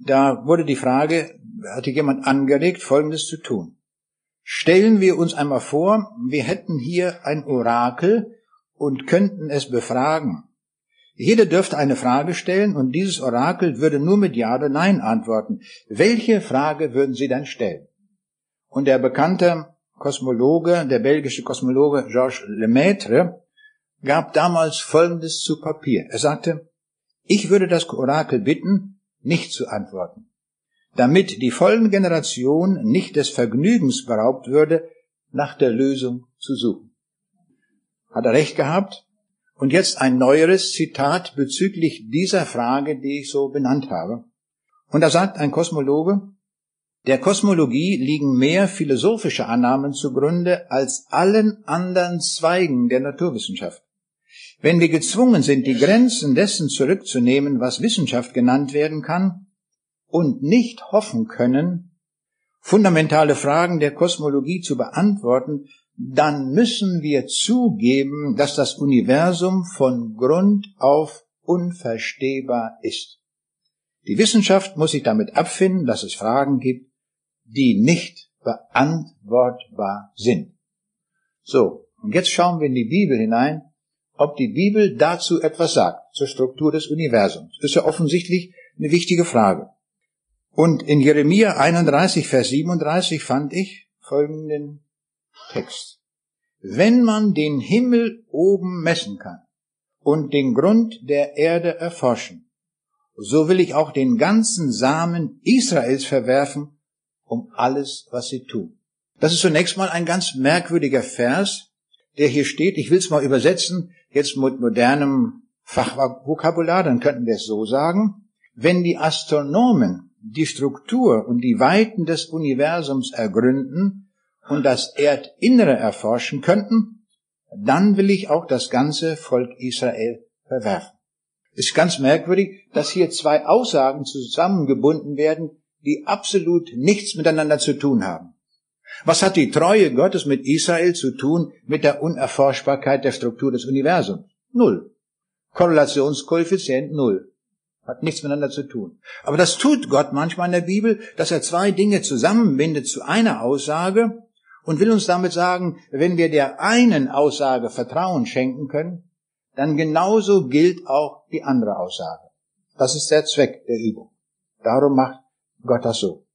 Speaker 1: da wurde die Frage, hatte jemand angeregt, Folgendes zu tun. Stellen wir uns einmal vor, wir hätten hier ein Orakel und könnten es befragen. Jeder dürfte eine Frage stellen und dieses Orakel würde nur mit Ja oder Nein antworten. Welche Frage würden Sie dann stellen? Und der bekannte Kosmologe, der belgische Kosmologe Georges Lemaitre, gab damals Folgendes zu Papier. Er sagte, ich würde das Orakel bitten, nicht zu antworten, damit die folgende Generation nicht des Vergnügens beraubt würde, nach der Lösung zu suchen. Hat er recht gehabt? Und jetzt ein neueres Zitat bezüglich dieser Frage, die ich so benannt habe. Und da sagt ein Kosmologe, der Kosmologie liegen mehr philosophische Annahmen zugrunde als allen anderen Zweigen der Naturwissenschaft. Wenn wir gezwungen sind, die Grenzen dessen zurückzunehmen, was Wissenschaft genannt werden kann, und nicht hoffen können, fundamentale Fragen der Kosmologie zu beantworten, dann müssen wir zugeben, dass das Universum von Grund auf unverstehbar ist. Die Wissenschaft muss sich damit abfinden, dass es Fragen gibt, die nicht beantwortbar sind. So, und jetzt schauen wir in die Bibel hinein ob die Bibel dazu etwas sagt, zur Struktur des Universums. Das ist ja offensichtlich eine wichtige Frage. Und in Jeremia 31, Vers 37 fand ich folgenden Text. Wenn man den Himmel oben messen kann und den Grund der Erde erforschen, so will ich auch den ganzen Samen Israels verwerfen, um alles, was sie tun. Das ist zunächst mal ein ganz merkwürdiger Vers, der hier steht. Ich will es mal übersetzen jetzt mit modernem Fachvokabular, dann könnten wir es so sagen, wenn die Astronomen die Struktur und die Weiten des Universums ergründen und das Erdinnere erforschen könnten, dann will ich auch das ganze Volk Israel verwerfen. Es ist ganz merkwürdig, dass hier zwei Aussagen zusammengebunden werden, die absolut nichts miteinander zu tun haben. Was hat die Treue Gottes mit Israel zu tun mit der Unerforschbarkeit der Struktur des Universums? Null. Korrelationskoeffizient null. Hat nichts miteinander zu tun. Aber das tut Gott manchmal in der Bibel, dass er zwei Dinge zusammenbindet zu einer Aussage und will uns damit sagen, wenn wir der einen Aussage Vertrauen schenken können, dann genauso gilt auch die andere Aussage. Das ist der Zweck der Übung. Darum macht Gott das so.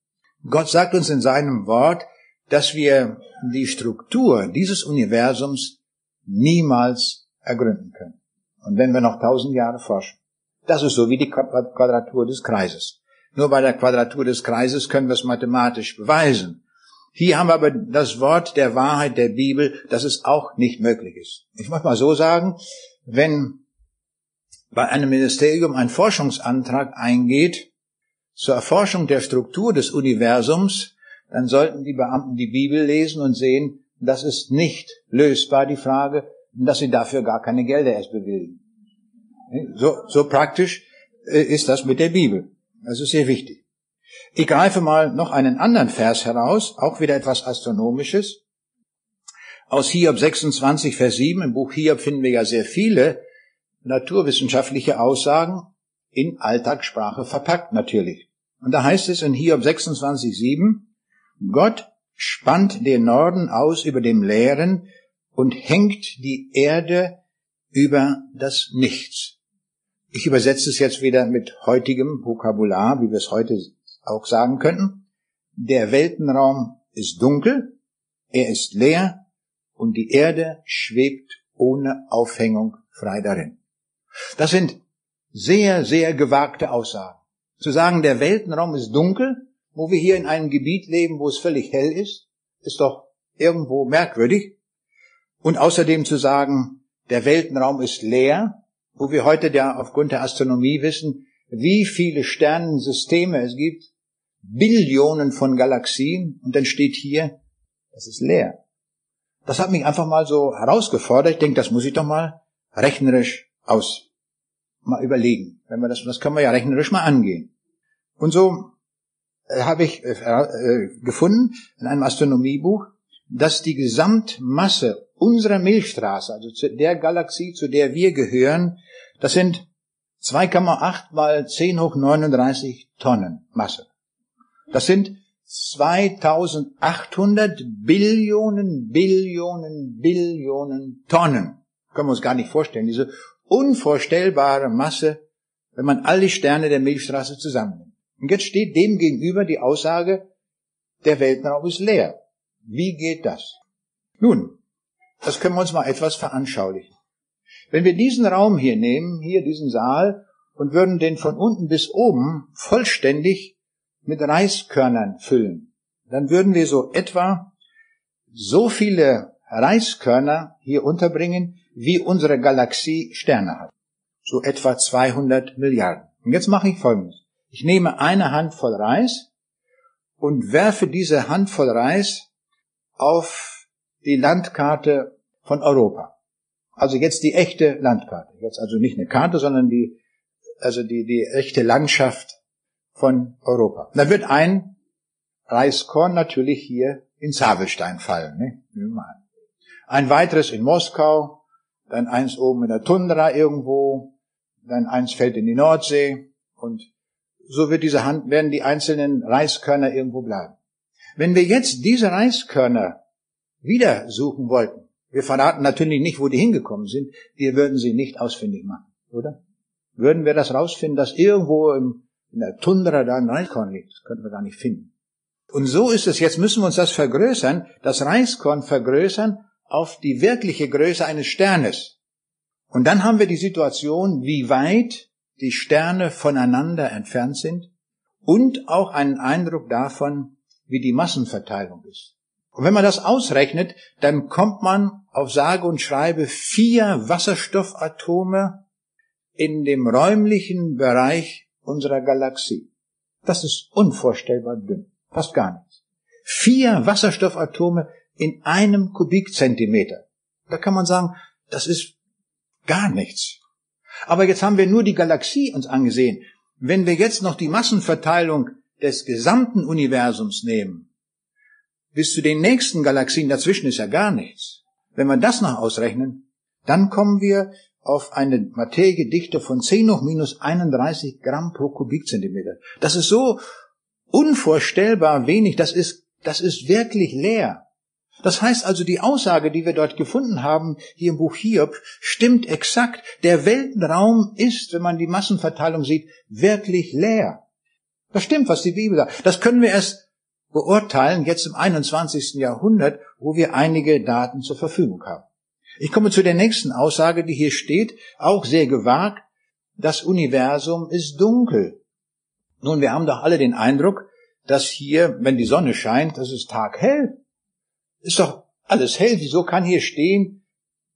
Speaker 1: Gott sagt uns in seinem Wort, dass wir die Struktur dieses Universums niemals ergründen können. Und wenn wir noch tausend Jahre forschen. Das ist so wie die Quadratur des Kreises. Nur bei der Quadratur des Kreises können wir es mathematisch beweisen. Hier haben wir aber das Wort der Wahrheit der Bibel, dass es auch nicht möglich ist. Ich muss mal so sagen, wenn bei einem Ministerium ein Forschungsantrag eingeht zur Erforschung der Struktur des Universums, dann sollten die Beamten die Bibel lesen und sehen, das ist nicht lösbar, die Frage, dass sie dafür gar keine Gelder erst bewilligen. So, so praktisch äh, ist das mit der Bibel. Das ist sehr wichtig. Ich greife mal noch einen anderen Vers heraus, auch wieder etwas Astronomisches. Aus Hiob 26, Vers 7, im Buch Hiob finden wir ja sehr viele naturwissenschaftliche Aussagen in Alltagssprache verpackt natürlich. Und da heißt es in Hiob 26, 7, Gott spannt den Norden aus über dem Leeren und hängt die Erde über das Nichts. Ich übersetze es jetzt wieder mit heutigem Vokabular, wie wir es heute auch sagen könnten. Der Weltenraum ist dunkel, er ist leer und die Erde schwebt ohne Aufhängung frei darin. Das sind sehr, sehr gewagte Aussagen. Zu sagen, der Weltenraum ist dunkel, wo wir hier in einem Gebiet leben, wo es völlig hell ist, ist doch irgendwo merkwürdig. Und außerdem zu sagen, der Weltenraum ist leer, wo wir heute ja aufgrund der Astronomie wissen, wie viele Sternensysteme es gibt, Billionen von Galaxien, und dann steht hier, das ist leer. Das hat mich einfach mal so herausgefordert. Ich denke, das muss ich doch mal rechnerisch aus mal überlegen. Wenn wir das, das können wir ja rechnerisch mal angehen. Und so habe ich äh, äh, gefunden in einem Astronomiebuch, dass die Gesamtmasse unserer Milchstraße, also zu der Galaxie, zu der wir gehören, das sind 2,8 mal 10 hoch 39 Tonnen Masse. Das sind 2800 Billionen, Billionen, Billionen Tonnen. Können wir uns gar nicht vorstellen. Diese unvorstellbare Masse, wenn man all die Sterne der Milchstraße zusammennimmt. Und jetzt steht dem gegenüber die Aussage, der Weltenraum ist leer. Wie geht das? Nun, das können wir uns mal etwas veranschaulichen. Wenn wir diesen Raum hier nehmen, hier diesen Saal, und würden den von unten bis oben vollständig mit Reiskörnern füllen, dann würden wir so etwa so viele Reiskörner hier unterbringen, wie unsere Galaxie Sterne hat. So etwa 200 Milliarden. Und jetzt mache ich Folgendes. Ich nehme eine Handvoll Reis und werfe diese Handvoll Reis auf die Landkarte von Europa. Also jetzt die echte Landkarte. Jetzt also nicht eine Karte, sondern die, also die, die echte Landschaft von Europa. Da wird ein Reiskorn natürlich hier in Zabelstein fallen. Ne? Ein weiteres in Moskau, dann eins oben in der Tundra irgendwo, dann eins fällt in die Nordsee und so wird diese Hand, werden die einzelnen Reiskörner irgendwo bleiben. Wenn wir jetzt diese Reiskörner wieder suchen wollten, wir verraten natürlich nicht, wo die hingekommen sind, wir würden sie nicht ausfindig machen, oder? Würden wir das rausfinden, dass irgendwo im, in der Tundra da ein Reiskorn liegt? Das könnten wir gar nicht finden. Und so ist es, jetzt müssen wir uns das vergrößern, das Reiskorn vergrößern auf die wirkliche Größe eines Sternes. Und dann haben wir die Situation, wie weit die Sterne voneinander entfernt sind und auch einen Eindruck davon, wie die Massenverteilung ist. Und wenn man das ausrechnet, dann kommt man auf sage und schreibe vier Wasserstoffatome in dem räumlichen Bereich unserer Galaxie. Das ist unvorstellbar dünn. Fast gar nichts. Vier Wasserstoffatome in einem Kubikzentimeter. Da kann man sagen, das ist gar nichts. Aber jetzt haben wir nur die Galaxie uns angesehen. Wenn wir jetzt noch die Massenverteilung des gesamten Universums nehmen, bis zu den nächsten Galaxien dazwischen ist ja gar nichts. Wenn wir das noch ausrechnen, dann kommen wir auf eine Materiedichte von 10 hoch minus 31 Gramm pro Kubikzentimeter. Das ist so unvorstellbar wenig, das ist, das ist wirklich leer. Das heißt also, die Aussage, die wir dort gefunden haben, hier im Buch Hiob, stimmt exakt. Der Weltenraum ist, wenn man die Massenverteilung sieht, wirklich leer. Das stimmt, was die Bibel sagt. Das können wir erst beurteilen, jetzt im 21. Jahrhundert, wo wir einige Daten zur Verfügung haben. Ich komme zu der nächsten Aussage, die hier steht, auch sehr gewagt. Das Universum ist dunkel. Nun, wir haben doch alle den Eindruck, dass hier, wenn die Sonne scheint, das ist taghell. Ist doch alles hell. Wieso kann hier stehen,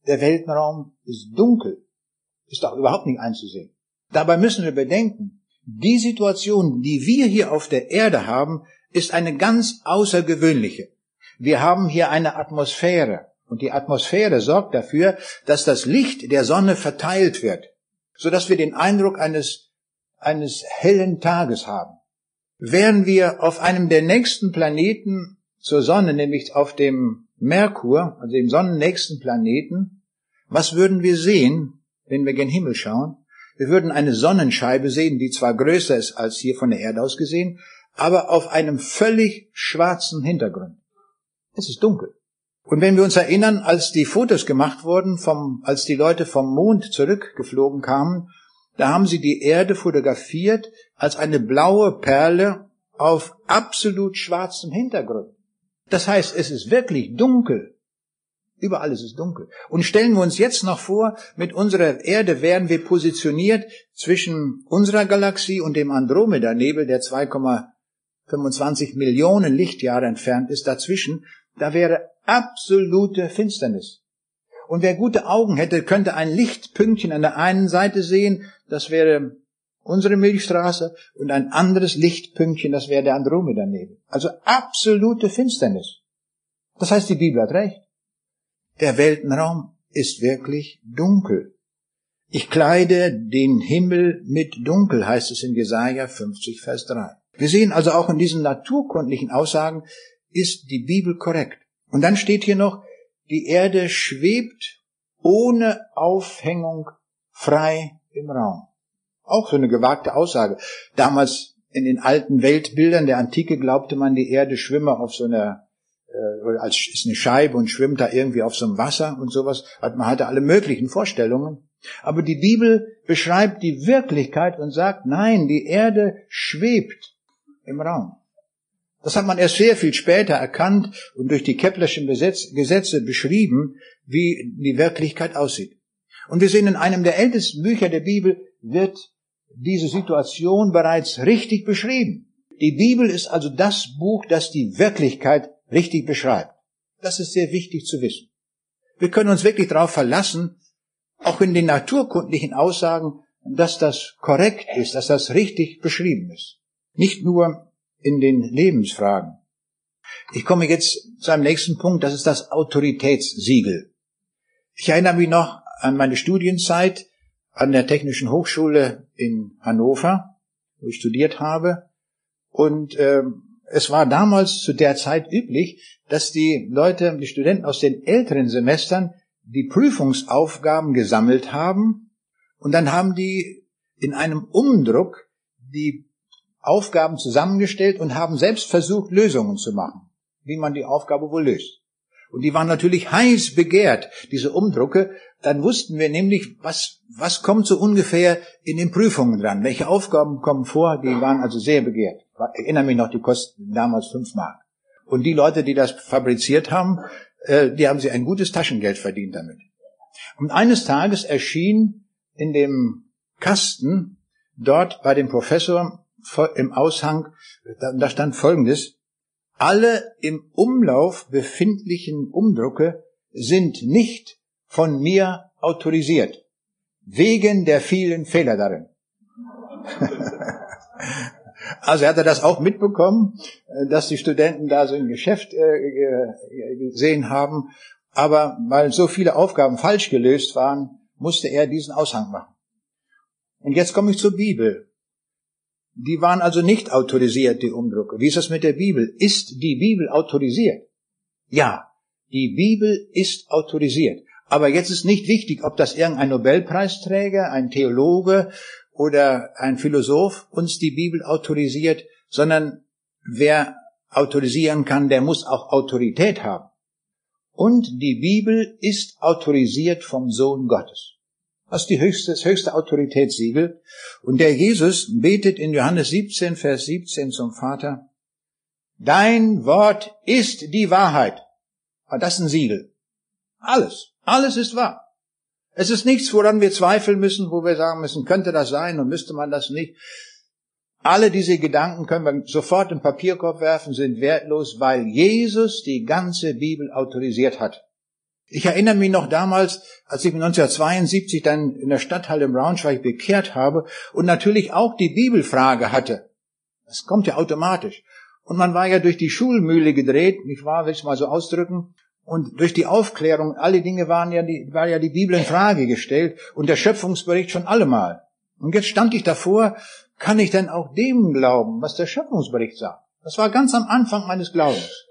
Speaker 1: der Weltenraum ist dunkel? Ist doch überhaupt nicht einzusehen. Dabei müssen wir bedenken, die Situation, die wir hier auf der Erde haben, ist eine ganz außergewöhnliche. Wir haben hier eine Atmosphäre und die Atmosphäre sorgt dafür, dass das Licht der Sonne verteilt wird, so dass wir den Eindruck eines, eines hellen Tages haben. Wären wir auf einem der nächsten Planeten zur Sonne, nämlich auf dem Merkur, also dem sonnennächsten Planeten, was würden wir sehen, wenn wir gen Himmel schauen? Wir würden eine Sonnenscheibe sehen, die zwar größer ist als hier von der Erde aus gesehen, aber auf einem völlig schwarzen Hintergrund. Es ist dunkel. Und wenn wir uns erinnern, als die Fotos gemacht wurden, vom, als die Leute vom Mond zurückgeflogen kamen, da haben sie die Erde fotografiert als eine blaue Perle auf absolut schwarzem Hintergrund. Das heißt, es ist wirklich dunkel. Überall ist es dunkel. Und stellen wir uns jetzt noch vor, mit unserer Erde wären wir positioniert zwischen unserer Galaxie und dem Andromeda-Nebel, der 2,25 Millionen Lichtjahre entfernt ist, dazwischen. Da wäre absolute Finsternis. Und wer gute Augen hätte, könnte ein Lichtpünktchen an der einen Seite sehen, das wäre unsere Milchstraße und ein anderes Lichtpünktchen, das wäre der Andromeda-Nebel. Also absolute Finsternis. Das heißt, die Bibel hat recht. Der Weltenraum ist wirklich dunkel. Ich kleide den Himmel mit Dunkel, heißt es in Jesaja 50, Vers 3. Wir sehen also auch in diesen naturkundlichen Aussagen ist die Bibel korrekt. Und dann steht hier noch, die Erde schwebt ohne Aufhängung frei im Raum. Auch so eine gewagte Aussage. Damals in den alten Weltbildern der Antike glaubte man, die Erde schwimme auf so einer, äh, als ist eine Scheibe und schwimmt da irgendwie auf so einem Wasser und sowas. Man hatte alle möglichen Vorstellungen. Aber die Bibel beschreibt die Wirklichkeit und sagt, nein, die Erde schwebt im Raum. Das hat man erst sehr viel später erkannt und durch die Keplerschen Gesetze beschrieben, wie die Wirklichkeit aussieht. Und wir sehen in einem der ältesten Bücher der Bibel wird diese Situation bereits richtig beschrieben. Die Bibel ist also das Buch, das die Wirklichkeit richtig beschreibt. Das ist sehr wichtig zu wissen. Wir können uns wirklich darauf verlassen, auch in den naturkundlichen Aussagen, dass das korrekt ist, dass das richtig beschrieben ist. Nicht nur in den Lebensfragen. Ich komme jetzt zu einem nächsten Punkt, das ist das Autoritätssiegel. Ich erinnere mich noch an meine Studienzeit an der Technischen Hochschule in Hannover, wo ich studiert habe. Und äh, es war damals zu der Zeit üblich, dass die Leute, die Studenten aus den älteren Semestern die Prüfungsaufgaben gesammelt haben und dann haben die in einem Umdruck die Aufgaben zusammengestellt und haben selbst versucht, Lösungen zu machen, wie man die Aufgabe wohl löst. Und die waren natürlich heiß begehrt, diese Umdrucke. Dann wussten wir nämlich, was, was kommt so ungefähr in den Prüfungen dran. Welche Aufgaben kommen vor, die waren also sehr begehrt. Ich erinnere mich noch, die kosten damals fünf Mark. Und die Leute, die das fabriziert haben, äh, die haben sie ein gutes Taschengeld verdient damit. Und eines Tages erschien in dem Kasten dort bei dem Professor im Aushang, da stand Folgendes, alle im Umlauf befindlichen Umdrucke sind nicht von mir autorisiert, wegen der vielen Fehler darin. also er hatte das auch mitbekommen, äh, dass die Studenten da so ein Geschäft äh, gesehen haben, aber weil so viele Aufgaben falsch gelöst waren, musste er diesen Aushang machen. Und jetzt komme ich zur Bibel. Die waren also nicht autorisiert, die Umdrucke. Wie ist das mit der Bibel? Ist die Bibel autorisiert? Ja, die Bibel ist autorisiert. Aber jetzt ist nicht wichtig, ob das irgendein Nobelpreisträger, ein Theologe oder ein Philosoph uns die Bibel autorisiert, sondern wer autorisieren kann, der muss auch Autorität haben. Und die Bibel ist autorisiert vom Sohn Gottes. Das ist die höchste, das höchste Autoritätssiegel. Und der Jesus betet in Johannes 17, Vers 17 zum Vater, Dein Wort ist die Wahrheit. Aber das ist ein Siegel. Alles. Alles ist wahr. Es ist nichts, woran wir zweifeln müssen, wo wir sagen müssen, könnte das sein und müsste man das nicht. Alle diese Gedanken können wir sofort im Papierkorb werfen, sind wertlos, weil Jesus die ganze Bibel autorisiert hat. Ich erinnere mich noch damals, als ich 1972 dann in der Stadthalle im Braunschweig bekehrt habe und natürlich auch die Bibelfrage hatte. Das kommt ja automatisch. Und man war ja durch die Schulmühle gedreht, nicht wahr, will ich mal so ausdrücken. Und durch die Aufklärung, alle Dinge waren ja die, war ja die Bibel in Frage gestellt und der Schöpfungsbericht schon allemal. Und jetzt stand ich davor, kann ich denn auch dem glauben, was der Schöpfungsbericht sagt? Das war ganz am Anfang meines Glaubens.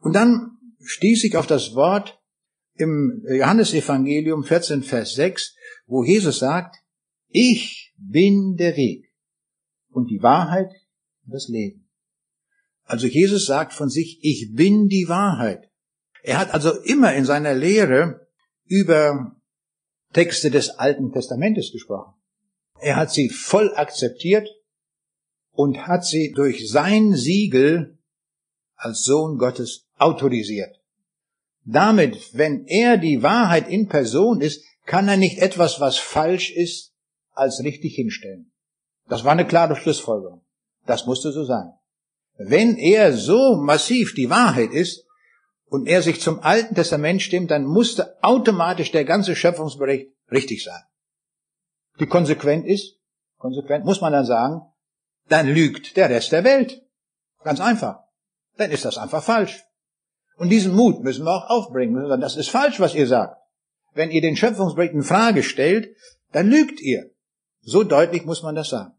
Speaker 1: Und dann stieß ich auf das Wort im Johannesevangelium 14, Vers 6, wo Jesus sagt, ich bin der Weg und die Wahrheit und das Leben. Also Jesus sagt von sich, ich bin die Wahrheit. Er hat also immer in seiner Lehre über Texte des Alten Testamentes gesprochen. Er hat sie voll akzeptiert und hat sie durch sein Siegel als Sohn Gottes autorisiert. Damit, wenn er die Wahrheit in Person ist, kann er nicht etwas, was falsch ist, als richtig hinstellen. Das war eine klare Schlussfolgerung. Das musste so sein. Wenn er so massiv die Wahrheit ist und er sich zum Alten Testament stimmt, dann musste automatisch der ganze Schöpfungsbericht richtig sein. Die konsequent ist, konsequent muss man dann sagen, dann lügt der Rest der Welt. Ganz einfach. Dann ist das einfach falsch. Und diesen Mut müssen wir auch aufbringen. Das ist falsch, was ihr sagt. Wenn ihr den Schöpfungsbericht in Frage stellt, dann lügt ihr. So deutlich muss man das sagen.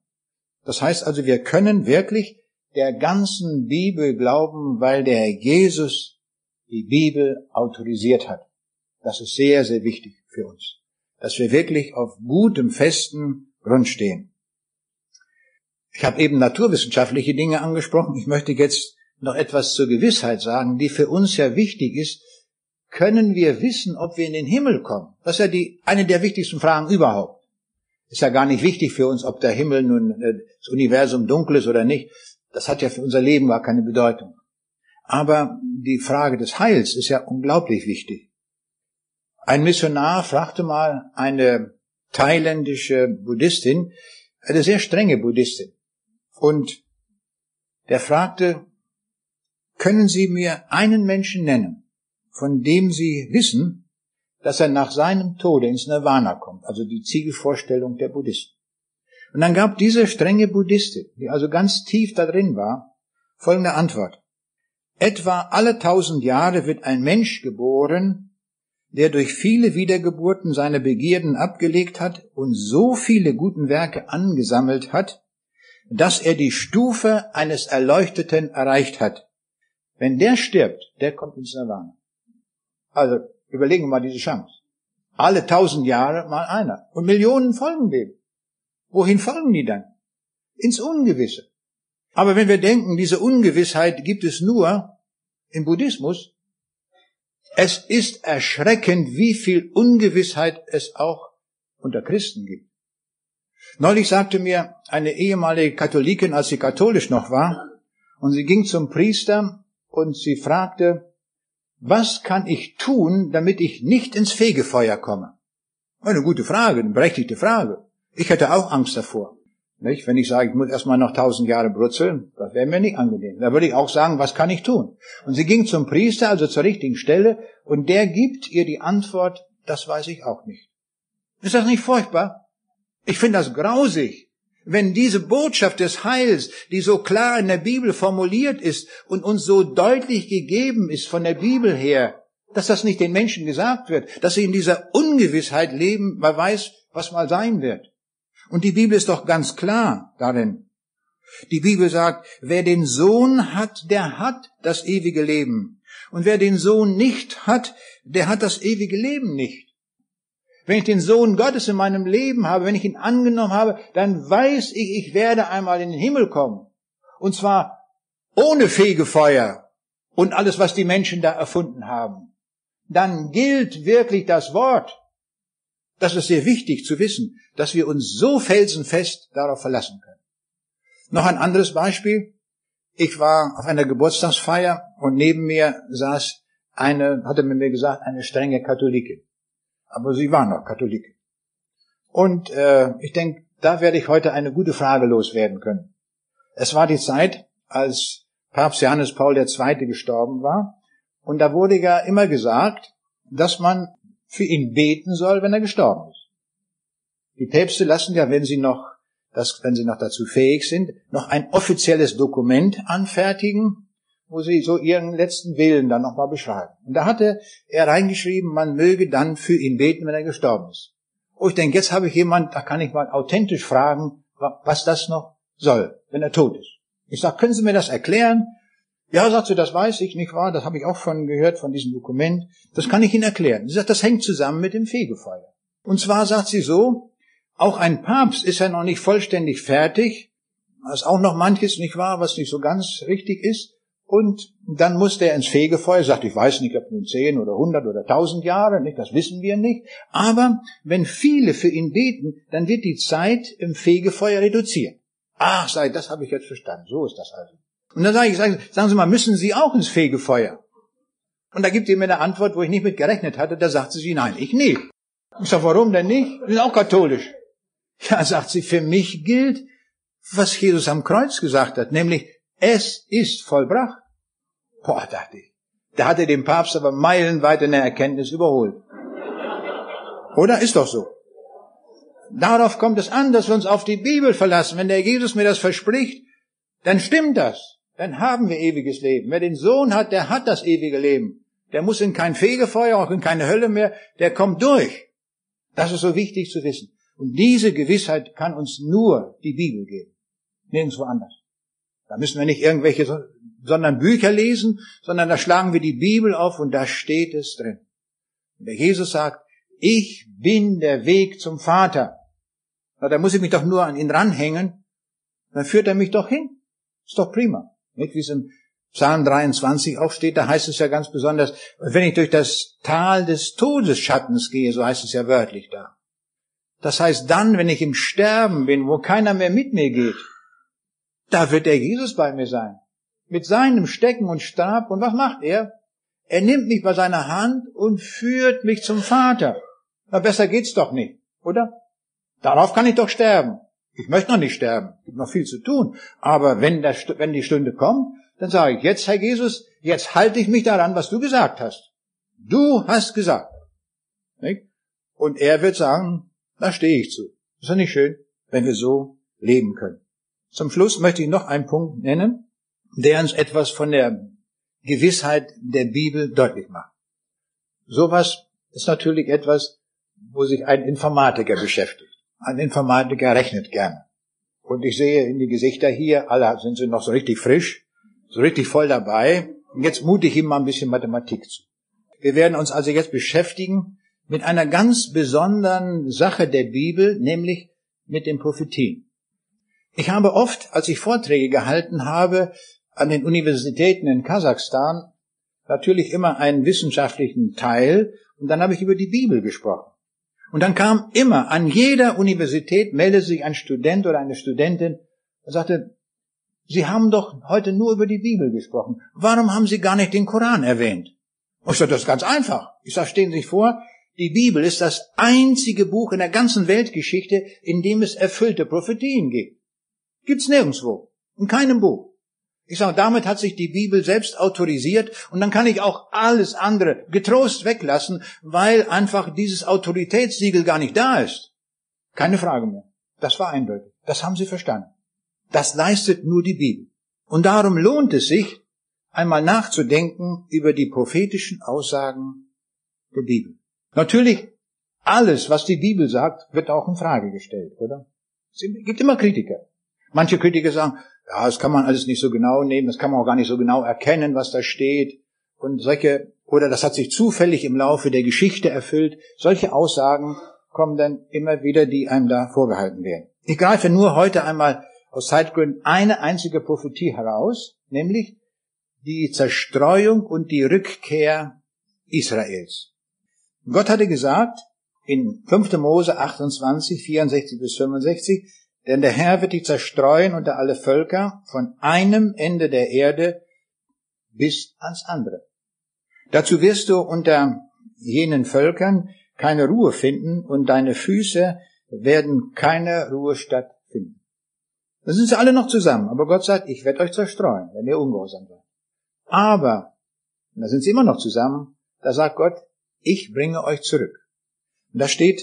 Speaker 1: Das heißt also, wir können wirklich der ganzen Bibel glauben, weil der Jesus die Bibel autorisiert hat. Das ist sehr, sehr wichtig für uns, dass wir wirklich auf gutem, festen Grund stehen. Ich habe eben naturwissenschaftliche Dinge angesprochen. Ich möchte jetzt noch etwas zur Gewissheit sagen, die für uns ja wichtig ist. Können wir wissen, ob wir in den Himmel kommen? Das ist ja die, eine der wichtigsten Fragen überhaupt. Ist ja gar nicht wichtig für uns, ob der Himmel nun äh, das Universum dunkel ist oder nicht. Das hat ja für unser Leben gar keine Bedeutung. Aber die Frage des Heils ist ja unglaublich wichtig. Ein Missionar fragte mal eine thailändische Buddhistin, eine sehr strenge Buddhistin, und der fragte, können Sie mir einen Menschen nennen, von dem Sie wissen, dass er nach seinem Tode ins Nirvana kommt, also die Zielvorstellung der Buddhisten? Und dann gab diese strenge Buddhistin, die also ganz tief da drin war, folgende Antwort. Etwa alle tausend Jahre wird ein Mensch geboren, der durch viele Wiedergeburten seine Begierden abgelegt hat und so viele guten Werke angesammelt hat, dass er die Stufe eines Erleuchteten erreicht hat. Wenn der stirbt, der kommt ins Nirvana. Also überlegen wir mal diese Chance. Alle tausend Jahre mal einer. Und Millionen folgen dem. Wohin folgen die dann? Ins Ungewisse. Aber wenn wir denken, diese Ungewissheit gibt es nur im Buddhismus, es ist erschreckend, wie viel Ungewissheit es auch unter Christen gibt. Neulich sagte mir eine ehemalige Katholikin, als sie katholisch noch war, und sie ging zum Priester und sie fragte, was kann ich tun, damit ich nicht ins Fegefeuer komme? Eine gute Frage, eine berechtigte Frage. Ich hätte auch Angst davor. Nicht? Wenn ich sage, ich muss erstmal noch tausend Jahre brutzeln, das wäre mir nicht angenehm. Da würde ich auch sagen, was kann ich tun? Und sie ging zum Priester, also zur richtigen Stelle, und der gibt ihr die Antwort, das weiß ich auch nicht. Ist das nicht furchtbar? Ich finde das grausig. Wenn diese Botschaft des Heils, die so klar in der Bibel formuliert ist und uns so deutlich gegeben ist von der Bibel her, dass das nicht den Menschen gesagt wird, dass sie in dieser Ungewissheit leben, man weiß, was mal sein wird. Und die Bibel ist doch ganz klar darin. Die Bibel sagt, wer den Sohn hat, der hat das ewige Leben. Und wer den Sohn nicht hat, der hat das ewige Leben nicht. Wenn ich den Sohn Gottes in meinem Leben habe, wenn ich ihn angenommen habe, dann weiß ich, ich werde einmal in den Himmel kommen. Und zwar ohne Fegefeuer und alles, was die Menschen da erfunden haben. Dann gilt wirklich das Wort. Das ist sehr wichtig zu wissen, dass wir uns so felsenfest darauf verlassen können. Noch ein anderes Beispiel. Ich war auf einer Geburtstagsfeier und neben mir saß eine, hatte mir gesagt, eine strenge Katholikin. Aber sie war noch Katholikin. Und äh, ich denke, da werde ich heute eine gute Frage loswerden können. Es war die Zeit, als Papst Johannes Paul II. gestorben war. Und da wurde ja immer gesagt, dass man für ihn beten soll, wenn er gestorben ist. Die Päpste lassen ja, wenn sie noch dass, wenn sie noch dazu fähig sind, noch ein offizielles Dokument anfertigen, wo sie so ihren letzten Willen dann nochmal beschreiben. Und da hatte er reingeschrieben, man möge dann für ihn beten, wenn er gestorben ist. Oh, ich denke, jetzt habe ich jemand, da kann ich mal authentisch fragen, was das noch soll, wenn er tot ist. Ich sage, können Sie mir das erklären? Ja, sagt sie, das weiß ich nicht wahr, das habe ich auch von gehört, von diesem Dokument. Das kann ich Ihnen erklären. Sie sagt, das hängt zusammen mit dem Fegefeuer. Und zwar sagt sie so, auch ein Papst ist ja noch nicht vollständig fertig. Ist auch noch manches nicht wahr, was nicht so ganz richtig ist. Und dann muss der ins Fegefeuer, sagt, ich weiß nicht, ob nun zehn oder hundert oder tausend Jahre, nicht, das wissen wir nicht. Aber wenn viele für ihn beten, dann wird die Zeit im Fegefeuer reduziert. Ach, sei, das habe ich jetzt verstanden. So ist das also. Und dann sage ich, sagen, Sie mal, müssen Sie auch ins Fegefeuer? Und da gibt ihr mir eine Antwort, wo ich nicht mit gerechnet hatte. Da sagt sie, nein, ich nicht. Ich sage, warum denn nicht? Sie sind auch katholisch. Ja, sagt sie, für mich gilt, was Jesus am Kreuz gesagt hat, nämlich, es ist vollbracht. Boah, dachte ich. Da hat er den Papst aber meilenweit in der Erkenntnis überholt. Oder? Ist doch so. Darauf kommt es an, dass wir uns auf die Bibel verlassen. Wenn der Jesus mir das verspricht, dann stimmt das. Dann haben wir ewiges Leben. Wer den Sohn hat, der hat das ewige Leben. Der muss in kein Fegefeuer, auch in keine Hölle mehr. Der kommt durch. Das ist so wichtig zu wissen. Und diese Gewissheit kann uns nur die Bibel geben. Nirgendwo anders. Da müssen wir nicht irgendwelche, sondern Bücher lesen, sondern da schlagen wir die Bibel auf und da steht es drin. Und der Jesus sagt, ich bin der Weg zum Vater. Na, da muss ich mich doch nur an ihn ranhängen, dann führt er mich doch hin. Ist doch prima. Nicht wie es im Psalm 23 auch steht, da heißt es ja ganz besonders, wenn ich durch das Tal des Todesschattens gehe, so heißt es ja wörtlich da. Das heißt, dann, wenn ich im Sterben bin, wo keiner mehr mit mir geht, da wird der Jesus bei mir sein. Mit seinem Stecken und Stab. Und was macht er? Er nimmt mich bei seiner Hand und führt mich zum Vater. Na, besser geht's doch nicht, oder? Darauf kann ich doch sterben. Ich möchte noch nicht sterben. Es gibt noch viel zu tun. Aber wenn, das, wenn die Stunde kommt, dann sage ich, jetzt, Herr Jesus, jetzt halte ich mich daran, was du gesagt hast. Du hast gesagt. Nicht? Und er wird sagen, da stehe ich zu. Ist doch nicht schön, wenn wir so leben können. Zum Schluss möchte ich noch einen Punkt nennen, der uns etwas von der Gewissheit der Bibel deutlich macht. Sowas ist natürlich etwas, wo sich ein Informatiker beschäftigt. Ein Informatiker rechnet gerne. Und ich sehe in die Gesichter hier, alle sind sie noch so richtig frisch, so richtig voll dabei. Und jetzt mute ich ihm mal ein bisschen Mathematik zu. Wir werden uns also jetzt beschäftigen mit einer ganz besonderen Sache der Bibel, nämlich mit den Prophetien. Ich habe oft, als ich Vorträge gehalten habe an den Universitäten in Kasachstan, natürlich immer einen wissenschaftlichen Teil und dann habe ich über die Bibel gesprochen. Und dann kam immer, an jeder Universität meldete sich ein Student oder eine Studentin und sagte, Sie haben doch heute nur über die Bibel gesprochen. Warum haben Sie gar nicht den Koran erwähnt? Und ich sagte, das ist ganz einfach. Ich sage, stehen Sie sich vor, die Bibel ist das einzige Buch in der ganzen Weltgeschichte, in dem es erfüllte Prophetien gibt. Gibt's nirgendwo. In keinem Buch. Ich sage, damit hat sich die Bibel selbst autorisiert und dann kann ich auch alles andere getrost weglassen, weil einfach dieses Autoritätssiegel gar nicht da ist. Keine Frage mehr. Das war eindeutig. Das haben Sie verstanden. Das leistet nur die Bibel. Und darum lohnt es sich, einmal nachzudenken über die prophetischen Aussagen der Bibel. Natürlich, alles, was die Bibel sagt, wird auch in Frage gestellt, oder? Es gibt immer Kritiker. Manche Kritiker sagen, ja, das kann man alles nicht so genau nehmen, das kann man auch gar nicht so genau erkennen, was da steht. Und solche, oder das hat sich zufällig im Laufe der Geschichte erfüllt. Solche Aussagen kommen dann immer wieder, die einem da vorgehalten werden. Ich greife nur heute einmal aus Zeitgründen eine einzige Prophetie heraus, nämlich die Zerstreuung und die Rückkehr Israels. Gott hatte gesagt, in 5. Mose 28, 64 bis 65, denn der Herr wird dich zerstreuen unter alle Völker von einem Ende der Erde bis ans andere. Dazu wirst du unter jenen Völkern keine Ruhe finden und deine Füße werden keine Ruhestadt finden. Da sind sie alle noch zusammen, aber Gott sagt, ich werde euch zerstreuen, wenn ihr ungehorsam seid. Aber, da sind sie immer noch zusammen, da sagt Gott, ich bringe euch zurück. Und das steht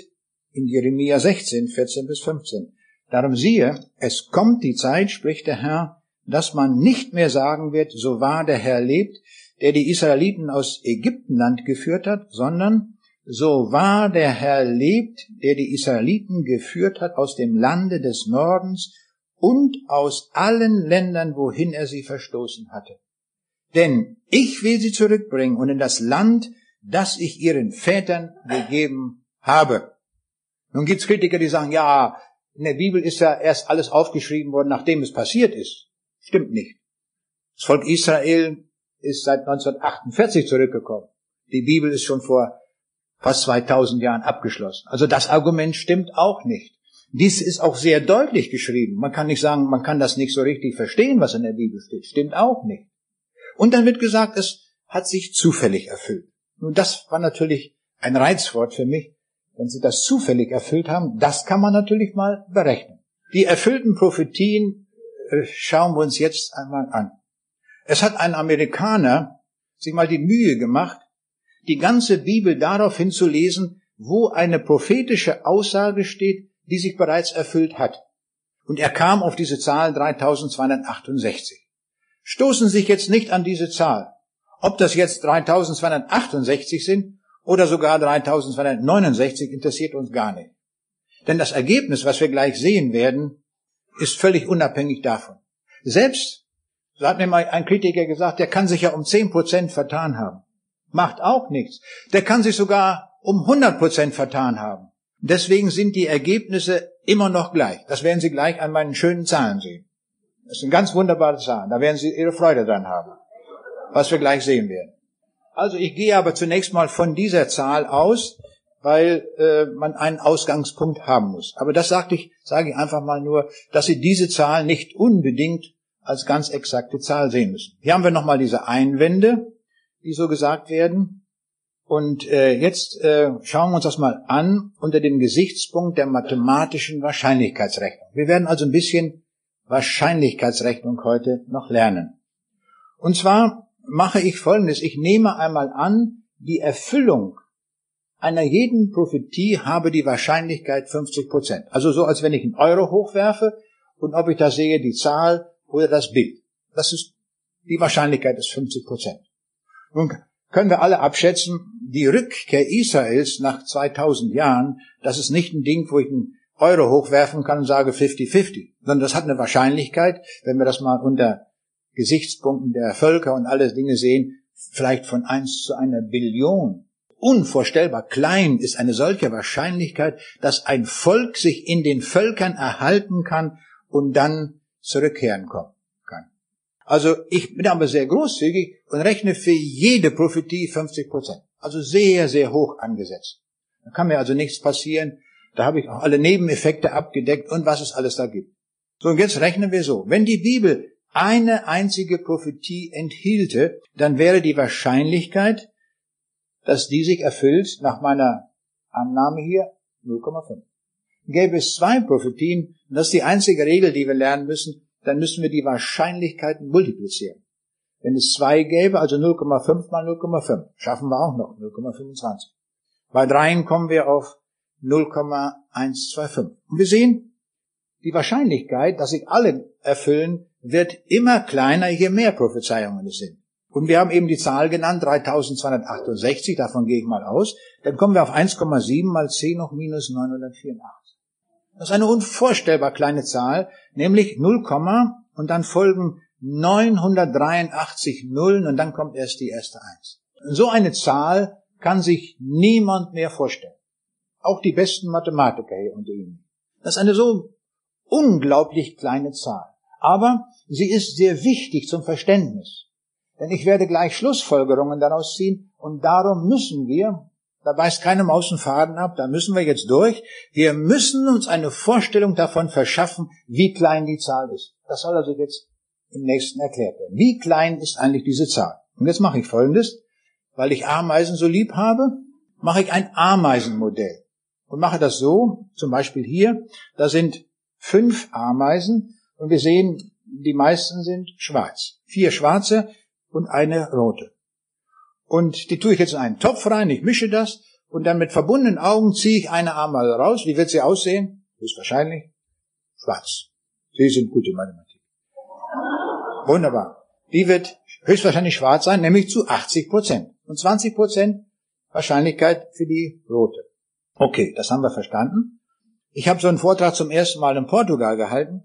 Speaker 1: in Jeremia 16, 14 bis 15. Darum siehe, es kommt die Zeit, spricht der Herr, dass man nicht mehr sagen wird, so wahr der Herr lebt, der die Israeliten aus Ägyptenland geführt hat, sondern so wahr der Herr lebt, der die Israeliten geführt hat aus dem Lande des Nordens und aus allen Ländern, wohin er sie verstoßen hatte. Denn ich will sie zurückbringen und in das Land, das ich ihren Vätern gegeben habe. Nun gibt's Kritiker, die sagen, ja, in der Bibel ist ja erst alles aufgeschrieben worden, nachdem es passiert ist. Stimmt nicht. Das Volk Israel ist seit 1948 zurückgekommen. Die Bibel ist schon vor fast 2000 Jahren abgeschlossen. Also das Argument stimmt auch nicht. Dies ist auch sehr deutlich geschrieben. Man kann nicht sagen, man kann das nicht so richtig verstehen, was in der Bibel steht. Stimmt auch nicht. Und dann wird gesagt, es hat sich zufällig erfüllt. Nun, das war natürlich ein Reizwort für mich. Wenn sie das zufällig erfüllt haben, das kann man natürlich mal berechnen. Die erfüllten Prophetien äh, schauen wir uns jetzt einmal an. Es hat ein Amerikaner sich mal die Mühe gemacht, die ganze Bibel darauf hinzulesen, wo eine prophetische Aussage steht, die sich bereits erfüllt hat. Und er kam auf diese Zahl 3268. Stoßen sich jetzt nicht an diese Zahl. Ob das jetzt 3268 sind oder sogar 3269 interessiert uns gar nicht. Denn das Ergebnis, was wir gleich sehen werden, ist völlig unabhängig davon. Selbst, so hat mir mal ein Kritiker gesagt, der kann sich ja um 10 Prozent vertan haben. Macht auch nichts. Der kann sich sogar um 100 Prozent vertan haben. Deswegen sind die Ergebnisse immer noch gleich. Das werden Sie gleich an meinen schönen Zahlen sehen. Das sind ganz wunderbare Zahlen. Da werden Sie Ihre Freude dran haben. Was wir gleich sehen werden. Also ich gehe aber zunächst mal von dieser Zahl aus, weil äh, man einen Ausgangspunkt haben muss. Aber das sagte ich, sage ich einfach mal nur, dass Sie diese Zahl nicht unbedingt als ganz exakte Zahl sehen müssen. Hier haben wir nochmal diese Einwände, die so gesagt werden. Und äh, jetzt äh, schauen wir uns das mal an unter dem Gesichtspunkt der mathematischen Wahrscheinlichkeitsrechnung. Wir werden also ein bisschen Wahrscheinlichkeitsrechnung heute noch lernen. Und zwar mache ich Folgendes. Ich nehme einmal an, die Erfüllung einer jeden Prophetie habe die Wahrscheinlichkeit 50 Prozent. Also so, als wenn ich einen Euro hochwerfe und ob ich da sehe, die Zahl oder das Bild. Das ist, die Wahrscheinlichkeit ist 50 Prozent. Nun können wir alle abschätzen, die Rückkehr Israels nach 2000 Jahren, das ist nicht ein Ding, wo ich einen Euro hochwerfen kann und sage 50-50, sondern das hat eine Wahrscheinlichkeit, wenn wir das mal unter Gesichtspunkten der Völker und alle Dinge sehen, vielleicht von eins zu einer Billion. Unvorstellbar klein ist eine solche Wahrscheinlichkeit, dass ein Volk sich in den Völkern erhalten kann und dann zurückkehren kann. Also ich bin aber sehr großzügig und rechne für jede Prophetie 50 Prozent. Also sehr, sehr hoch angesetzt. Da kann mir also nichts passieren. Da habe ich auch alle Nebeneffekte abgedeckt und was es alles da gibt. So, und jetzt rechnen wir so. Wenn die Bibel eine einzige Prophetie enthielte, dann wäre die Wahrscheinlichkeit, dass die sich erfüllt, nach meiner Annahme hier 0,5. Gäbe es zwei Prophetien, und das ist die einzige Regel, die wir lernen müssen, dann müssen wir die Wahrscheinlichkeiten multiplizieren. Wenn es zwei gäbe, also 0,5 mal 0,5, schaffen wir auch noch 0,25. Bei dreien kommen wir auf 0,125. Und wir sehen, die Wahrscheinlichkeit, dass sich alle erfüllen, wird immer kleiner, je mehr Prophezeiungen es sind. Und wir haben eben die Zahl genannt, 3268, davon gehe ich mal aus. Dann kommen wir auf 1,7 mal 10 noch minus 984. Das ist eine unvorstellbar kleine Zahl, nämlich 0, und dann folgen 983 Nullen und dann kommt erst die erste Eins. So eine Zahl kann sich niemand mehr vorstellen. Auch die besten Mathematiker hier unter Ihnen. Das ist eine so unglaublich kleine Zahl. Aber sie ist sehr wichtig zum Verständnis. Denn ich werde gleich Schlussfolgerungen daraus ziehen und darum müssen wir, da weist keinem außen Faden ab, da müssen wir jetzt durch, wir müssen uns eine Vorstellung davon verschaffen, wie klein die Zahl ist. Das soll also jetzt im nächsten erklärt werden. Wie klein ist eigentlich diese Zahl? Und jetzt mache ich Folgendes. Weil ich Ameisen so lieb habe, mache ich ein Ameisenmodell. Und mache das so, zum Beispiel hier, da sind fünf Ameisen und wir sehen, die meisten sind schwarz. Vier schwarze und eine rote. Und die tue ich jetzt in einen Topf rein, ich mische das und dann mit verbundenen Augen ziehe ich eine Ameise raus. Wie wird sie aussehen? Höchstwahrscheinlich schwarz. Sie sind gute Mathematik. Wunderbar. Die wird höchstwahrscheinlich schwarz sein, nämlich zu 80 Prozent. Und 20 Prozent Wahrscheinlichkeit für die rote. Okay, das haben wir verstanden. Ich habe so einen Vortrag zum ersten Mal in Portugal gehalten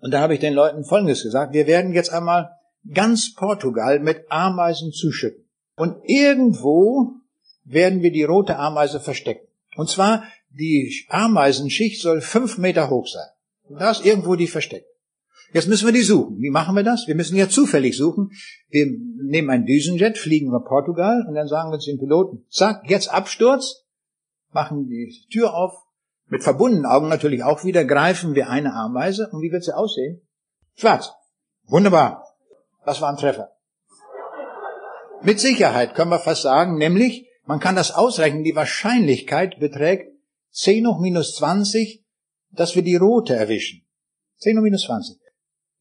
Speaker 1: und da habe ich den Leuten Folgendes gesagt. Wir werden jetzt einmal ganz Portugal mit Ameisen zuschütten. Und irgendwo werden wir die rote Ameise verstecken. Und zwar, die Ameisenschicht soll fünf Meter hoch sein. Und da ist irgendwo die versteckt. Jetzt müssen wir die suchen. Wie machen wir das? Wir müssen ja zufällig suchen. Wir nehmen einen Düsenjet, fliegen über Portugal und dann sagen wir zu den Piloten, zack, jetzt Absturz, machen die Tür auf, mit verbundenen Augen natürlich auch wieder, greifen wir eine Ameise und wie wird sie aussehen? Schwarz. Wunderbar. Das war ein Treffer. Mit Sicherheit können wir fast sagen, nämlich, man kann das ausrechnen, die Wahrscheinlichkeit beträgt 10 hoch minus 20, dass wir die rote erwischen. 10 hoch minus 20.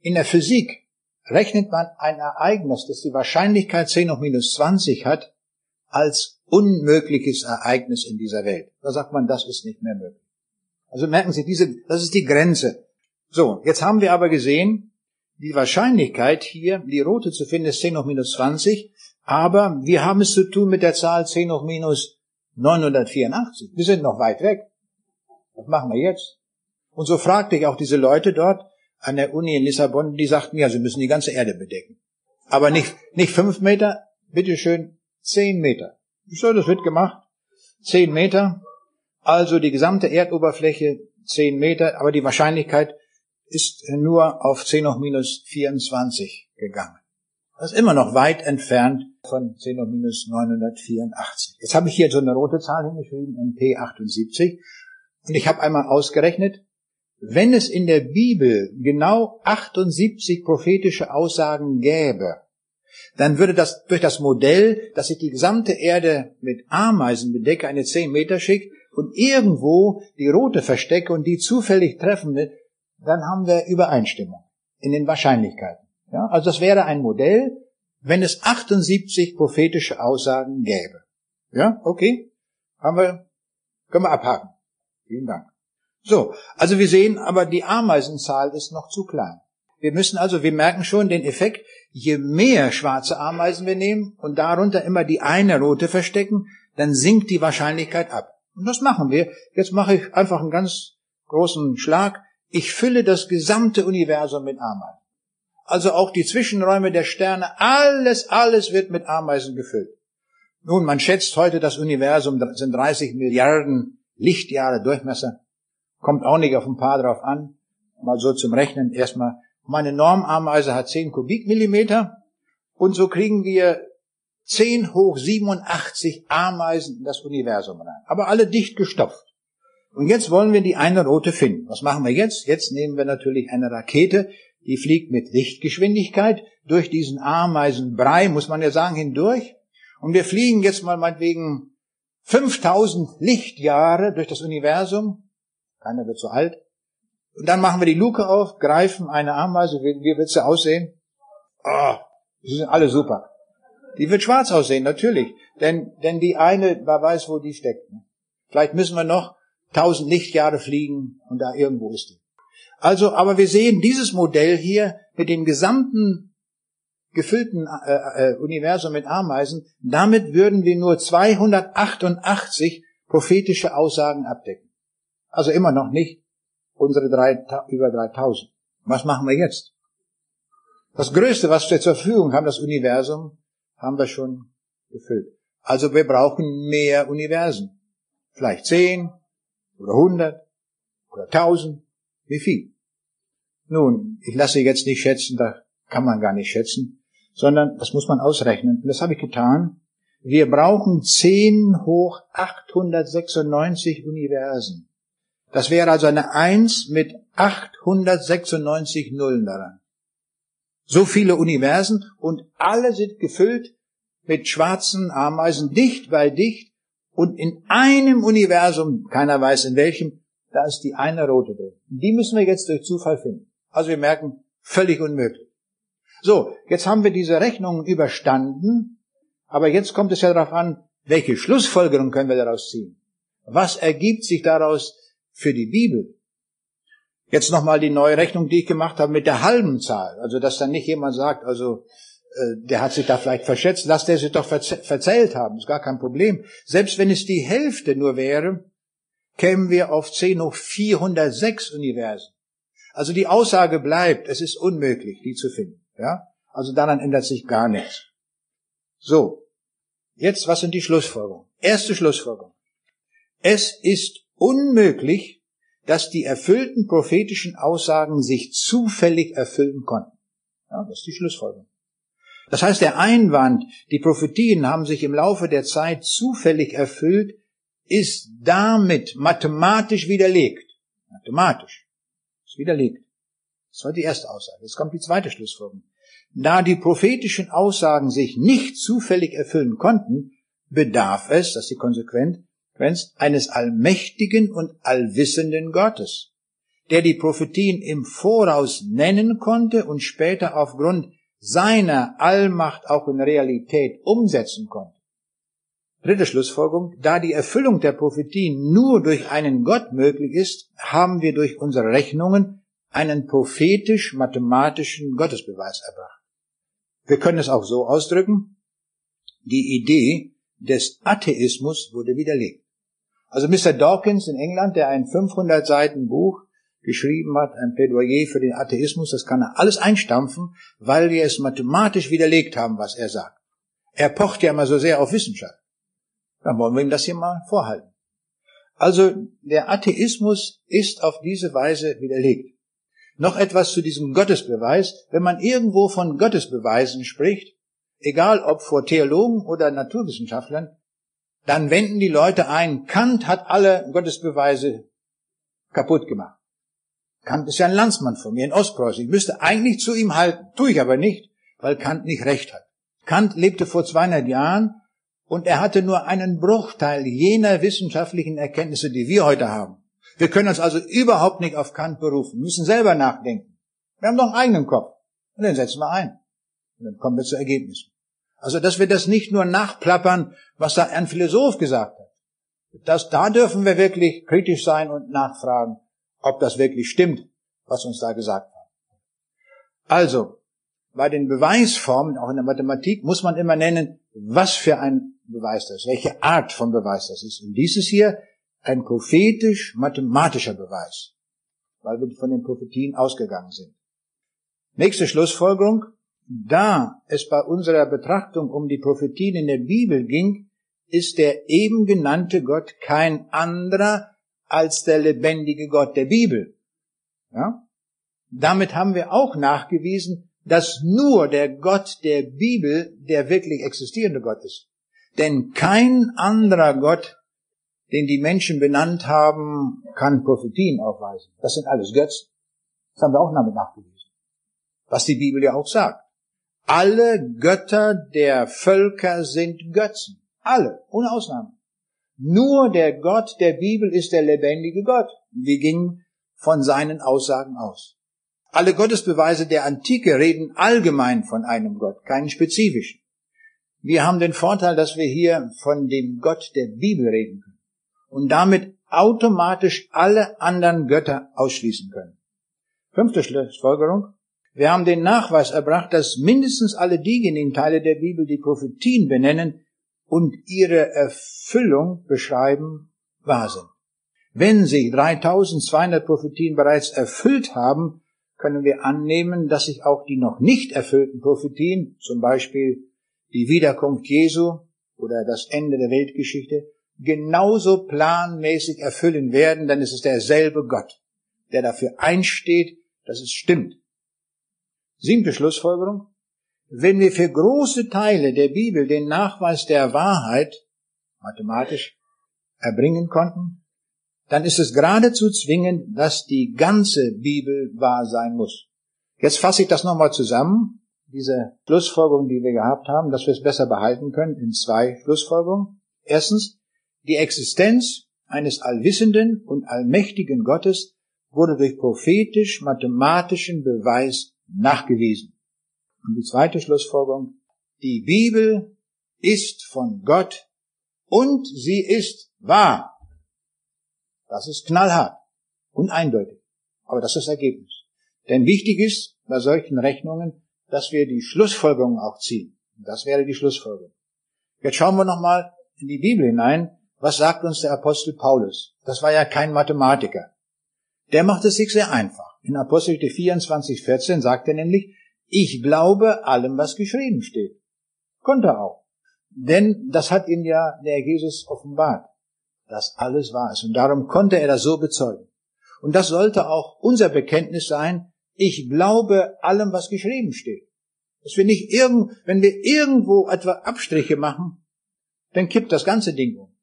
Speaker 1: In der Physik rechnet man ein Ereignis, das die Wahrscheinlichkeit 10 hoch minus 20 hat, als unmögliches Ereignis in dieser Welt. Da sagt man, das ist nicht mehr möglich. Also merken Sie, diese, das ist die Grenze. So, jetzt haben wir aber gesehen, die Wahrscheinlichkeit hier, die rote zu finden, ist 10 hoch minus 20, aber wir haben es zu tun mit der Zahl 10 hoch minus 984. Wir sind noch weit weg. Was machen wir jetzt? Und so fragte ich auch diese Leute dort, an der Uni in Lissabon, die sagten, ja, sie müssen die ganze Erde bedecken. Aber nicht, nicht fünf Meter, bitteschön, zehn Meter. So, das wird gemacht. Zehn Meter. Also die gesamte Erdoberfläche zehn Meter, aber die Wahrscheinlichkeit ist nur auf 10 hoch minus 24 gegangen. Das ist immer noch weit entfernt von 10 hoch minus 984. Jetzt habe ich hier so eine rote Zahl hingeschrieben, MP78. Und ich habe einmal ausgerechnet, wenn es in der Bibel genau 78 prophetische Aussagen gäbe, dann würde das durch das Modell, dass ich die gesamte Erde mit Ameisen bedecke, eine 10 Meter schick und irgendwo die rote verstecke und die zufällig treffen, dann haben wir Übereinstimmung in den Wahrscheinlichkeiten. Ja, also das wäre ein Modell, wenn es 78 prophetische Aussagen gäbe. Ja, okay, haben wir, können wir abhaken. Vielen Dank. So, also wir sehen aber, die Ameisenzahl ist noch zu klein. Wir müssen also, wir merken schon den Effekt, je mehr schwarze Ameisen wir nehmen und darunter immer die eine rote verstecken, dann sinkt die Wahrscheinlichkeit ab. Und das machen wir. Jetzt mache ich einfach einen ganz großen Schlag. Ich fülle das gesamte Universum mit Ameisen. Also auch die Zwischenräume der Sterne, alles, alles wird mit Ameisen gefüllt. Nun, man schätzt heute, das Universum sind 30 Milliarden Lichtjahre Durchmesser. Kommt auch nicht auf ein paar drauf an. Mal so zum Rechnen erstmal. Meine Normameise hat 10 Kubikmillimeter. Und so kriegen wir 10 hoch 87 Ameisen in das Universum rein. Aber alle dicht gestopft. Und jetzt wollen wir die eine rote finden. Was machen wir jetzt? Jetzt nehmen wir natürlich eine Rakete, die fliegt mit Lichtgeschwindigkeit durch diesen Ameisenbrei, muss man ja sagen, hindurch. Und wir fliegen jetzt mal meinetwegen 5000 Lichtjahre durch das Universum keiner wird so alt. Und dann machen wir die Luke auf, greifen eine Ameise, wie, wie wird sie aussehen? Oh, die sind alle super. Die wird schwarz aussehen, natürlich. Denn, denn die eine, wer weiß, wo die steckt. Vielleicht müssen wir noch tausend Lichtjahre fliegen und da irgendwo ist die. Also, aber wir sehen dieses Modell hier mit dem gesamten gefüllten äh, äh, Universum mit Ameisen, damit würden wir nur 288 prophetische Aussagen abdecken. Also immer noch nicht unsere drei, über 3000. Was machen wir jetzt? Das Größte, was wir zur Verfügung haben, das Universum, haben wir schon gefüllt. Also wir brauchen mehr Universen. Vielleicht zehn oder hundert oder tausend. Wie viel? Nun, ich lasse jetzt nicht schätzen, da kann man gar nicht schätzen, sondern das muss man ausrechnen. Und das habe ich getan. Wir brauchen 10 hoch 896 Universen. Das wäre also eine 1 mit 896 Nullen daran. So viele Universen und alle sind gefüllt mit schwarzen Ameisen, dicht bei dicht. Und in einem Universum, keiner weiß in welchem, da ist die eine rote drin. Die müssen wir jetzt durch Zufall finden. Also wir merken, völlig unmöglich. So, jetzt haben wir diese Rechnungen überstanden, aber jetzt kommt es ja darauf an, welche Schlussfolgerung können wir daraus ziehen? Was ergibt sich daraus für die Bibel? Jetzt nochmal die neue Rechnung, die ich gemacht habe mit der halben Zahl. Also, dass dann nicht jemand sagt, also, äh, der hat sich da vielleicht verschätzt, lass der sich doch verzählt haben, ist gar kein Problem. Selbst wenn es die Hälfte nur wäre, kämen wir auf 10 hoch 406 Universen. Also die Aussage bleibt, es ist unmöglich, die zu finden. Ja? Also daran ändert sich gar nichts. So. Jetzt, was sind die Schlussfolgerungen? Erste Schlussfolgerung. Es ist unmöglich, dass die erfüllten prophetischen Aussagen sich zufällig erfüllen konnten. Ja, das ist die Schlussfolgerung. Das heißt, der Einwand, die Prophetien haben sich im Laufe der Zeit zufällig erfüllt, ist damit mathematisch widerlegt. Mathematisch. Ist widerlegt. Das war die erste Aussage. Jetzt kommt die zweite Schlussfolgerung. Da die prophetischen Aussagen sich nicht zufällig erfüllen konnten, bedarf es, das ist die Konsequenz, eines allmächtigen und allwissenden Gottes, der die Prophetien im Voraus nennen konnte und später aufgrund seiner Allmacht auch in Realität umsetzen konnte. Dritte Schlussfolgerung. Da die Erfüllung der Prophetien nur durch einen Gott möglich ist, haben wir durch unsere Rechnungen einen prophetisch-mathematischen Gottesbeweis erbracht. Wir können es auch so ausdrücken. Die Idee des Atheismus wurde widerlegt. Also Mr. Dawkins in England, der ein 500 Seiten Buch geschrieben hat, ein Plädoyer für den Atheismus, das kann er alles einstampfen, weil wir es mathematisch widerlegt haben, was er sagt. Er pocht ja immer so sehr auf Wissenschaft. Dann wollen wir ihm das hier mal vorhalten. Also der Atheismus ist auf diese Weise widerlegt. Noch etwas zu diesem Gottesbeweis. Wenn man irgendwo von Gottesbeweisen spricht, egal ob vor Theologen oder Naturwissenschaftlern, dann wenden die Leute ein, Kant hat alle Gottesbeweise kaputt gemacht. Kant ist ja ein Landsmann von mir in Ostpreußen. Ich müsste eigentlich zu ihm halten, tue ich aber nicht, weil Kant nicht recht hat. Kant lebte vor 200 Jahren und er hatte nur einen Bruchteil jener wissenschaftlichen Erkenntnisse, die wir heute haben. Wir können uns also überhaupt nicht auf Kant berufen, müssen selber nachdenken. Wir haben doch einen eigenen Kopf. Und den setzen wir ein. Und dann kommen wir zu Ergebnissen. Also, dass wir das nicht nur nachplappern, was da ein Philosoph gesagt hat. Das, da dürfen wir wirklich kritisch sein und nachfragen, ob das wirklich stimmt, was uns da gesagt hat. Also, bei den Beweisformen, auch in der Mathematik, muss man immer nennen, was für ein Beweis das ist, welche Art von Beweis das ist. Und dieses hier ein prophetisch-mathematischer Beweis, weil wir von den Prophetien ausgegangen sind. Nächste Schlussfolgerung. Da es bei unserer Betrachtung um die Prophetien in der Bibel ging, ist der eben genannte Gott kein anderer als der lebendige Gott der Bibel. Ja? Damit haben wir auch nachgewiesen, dass nur der Gott der Bibel der wirklich existierende Gott ist. Denn kein anderer Gott den die Menschen benannt haben, kann Prophetien aufweisen. Das sind alles Götzen. Das haben wir auch damit nachgewiesen. Was die Bibel ja auch sagt. Alle Götter der Völker sind Götzen. Alle, ohne Ausnahme. Nur der Gott der Bibel ist der lebendige Gott. Wir gingen von seinen Aussagen aus. Alle Gottesbeweise der Antike reden allgemein von einem Gott, keinen spezifischen. Wir haben den Vorteil, dass wir hier von dem Gott der Bibel reden können und damit automatisch alle anderen Götter ausschließen können. Fünfte Schlussfolgerung. Wir haben den Nachweis erbracht, dass mindestens alle diejenigen Teile der Bibel, die Prophetien benennen und ihre Erfüllung beschreiben, wahr sind. Wenn sich 3200 Prophetien bereits erfüllt haben, können wir annehmen, dass sich auch die noch nicht erfüllten Prophetien, zum Beispiel die Wiederkunft Jesu oder das Ende der Weltgeschichte, genauso planmäßig erfüllen werden, denn es ist derselbe Gott, der dafür einsteht, dass es stimmt. Siebte Schlussfolgerung. Wenn wir für große Teile der Bibel den Nachweis der Wahrheit mathematisch erbringen konnten, dann ist es geradezu zwingend, dass die ganze Bibel wahr sein muss. Jetzt fasse ich das nochmal zusammen, diese Schlussfolgerung, die wir gehabt haben, dass wir es besser behalten können, in zwei Schlussfolgerungen. Erstens, die Existenz eines allwissenden und allmächtigen Gottes wurde durch prophetisch-mathematischen Beweis nachgewiesen. Und die zweite Schlussfolgerung, die Bibel ist von Gott und sie ist wahr. Das ist knallhart und eindeutig. Aber das ist das Ergebnis. Denn wichtig ist bei solchen Rechnungen, dass wir die Schlussfolgerung auch ziehen. Das wäre die Schlussfolgerung. Jetzt schauen wir nochmal in die Bibel hinein. Was sagt uns der Apostel Paulus? Das war ja kein Mathematiker. Der macht es sich sehr einfach. In Apostel 24, 14 sagt er nämlich, ich glaube allem, was geschrieben steht. Konnte er auch. Denn das hat ihm ja der Jesus offenbart dass alles wahr ist. Und darum konnte er das so bezeugen. Und das sollte auch unser Bekenntnis sein. Ich glaube allem, was geschrieben steht. Dass wir nicht irgend, wenn wir irgendwo etwa Abstriche machen, dann kippt das ganze Ding um.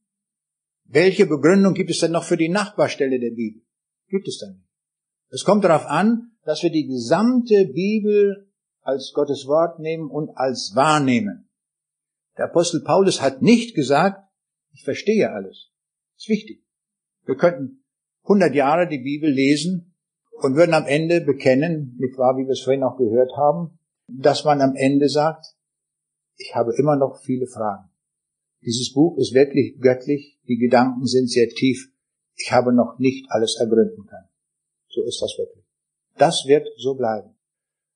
Speaker 1: Welche Begründung gibt es denn noch für die Nachbarstelle der Bibel? Gibt es dann nicht. Es kommt darauf an, dass wir die gesamte Bibel als Gottes Wort nehmen und als wahrnehmen. Der Apostel Paulus hat nicht gesagt, ich verstehe alles. Das ist wichtig. Wir könnten 100 Jahre die Bibel lesen und würden am Ende bekennen, nicht wahr, wie wir es vorhin auch gehört haben, dass man am Ende sagt, ich habe immer noch viele Fragen. Dieses Buch ist wirklich göttlich, die Gedanken sind sehr tief, ich habe noch nicht alles ergründen können. So ist das wirklich. Das wird so bleiben.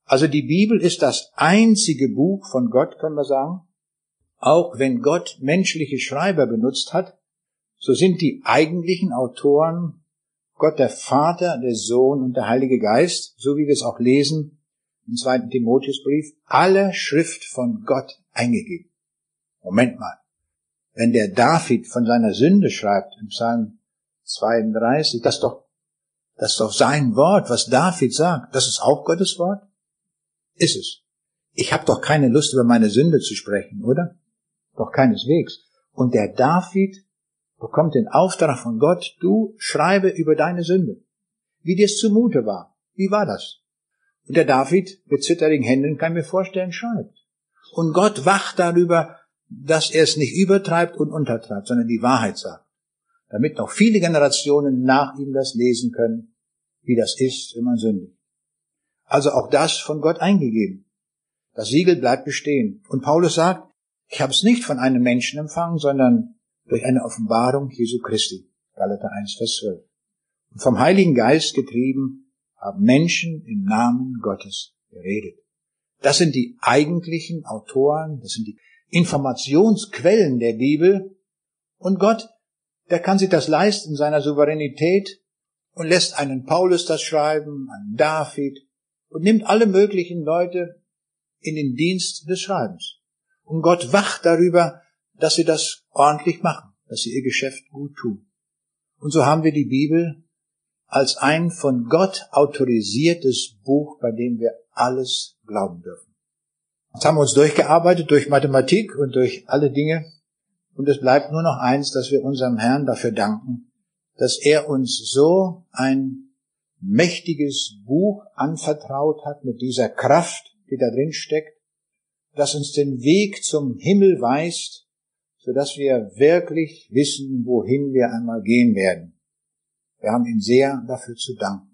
Speaker 1: Also die Bibel ist das einzige Buch von Gott, können wir sagen, auch wenn Gott menschliche Schreiber benutzt hat, so sind die eigentlichen Autoren Gott der Vater, der Sohn und der Heilige Geist, so wie wir es auch lesen im zweiten Timotheusbrief, alle Schrift von Gott eingegeben. Moment mal. Wenn der David von seiner Sünde schreibt im Psalm 32, das doch, das ist doch sein Wort, was David sagt. Das ist auch Gottes Wort? Ist es. Ich habe doch keine Lust, über meine Sünde zu sprechen, oder? Doch keineswegs. Und der David bekommt den Auftrag von Gott, du schreibe über deine Sünde. Wie dir es zumute war. Wie war das? Und der David mit zitterigen Händen kann mir vorstellen, schreibt. Und Gott wacht darüber, dass er es nicht übertreibt und untertreibt, sondern die Wahrheit sagt. Damit noch viele Generationen nach ihm das lesen können, wie das ist, wenn man sündigt. Also auch das von Gott eingegeben. Das Siegel bleibt bestehen. Und Paulus sagt, ich habe es nicht von einem Menschen empfangen, sondern durch eine Offenbarung Jesu Christi. Galater 1, Vers 12. Und vom Heiligen Geist getrieben haben Menschen im Namen Gottes geredet. Das sind die eigentlichen Autoren, das sind die Informationsquellen der Bibel. Und Gott, der kann sich das leisten in seiner Souveränität und lässt einen Paulus das schreiben, einen David und nimmt alle möglichen Leute in den Dienst des Schreibens. Und Gott wacht darüber, dass sie das ordentlich machen, dass sie ihr Geschäft gut tun. Und so haben wir die Bibel als ein von Gott autorisiertes Buch, bei dem wir alles glauben dürfen. Jetzt haben wir uns durchgearbeitet durch Mathematik und durch alle Dinge. Und es bleibt nur noch eins, dass wir unserem Herrn dafür danken, dass er uns so ein mächtiges Buch anvertraut hat mit dieser Kraft, die da drin steckt, das uns den Weg zum Himmel weist, so dass wir wirklich wissen, wohin wir einmal gehen werden. Wir haben ihm sehr dafür zu danken.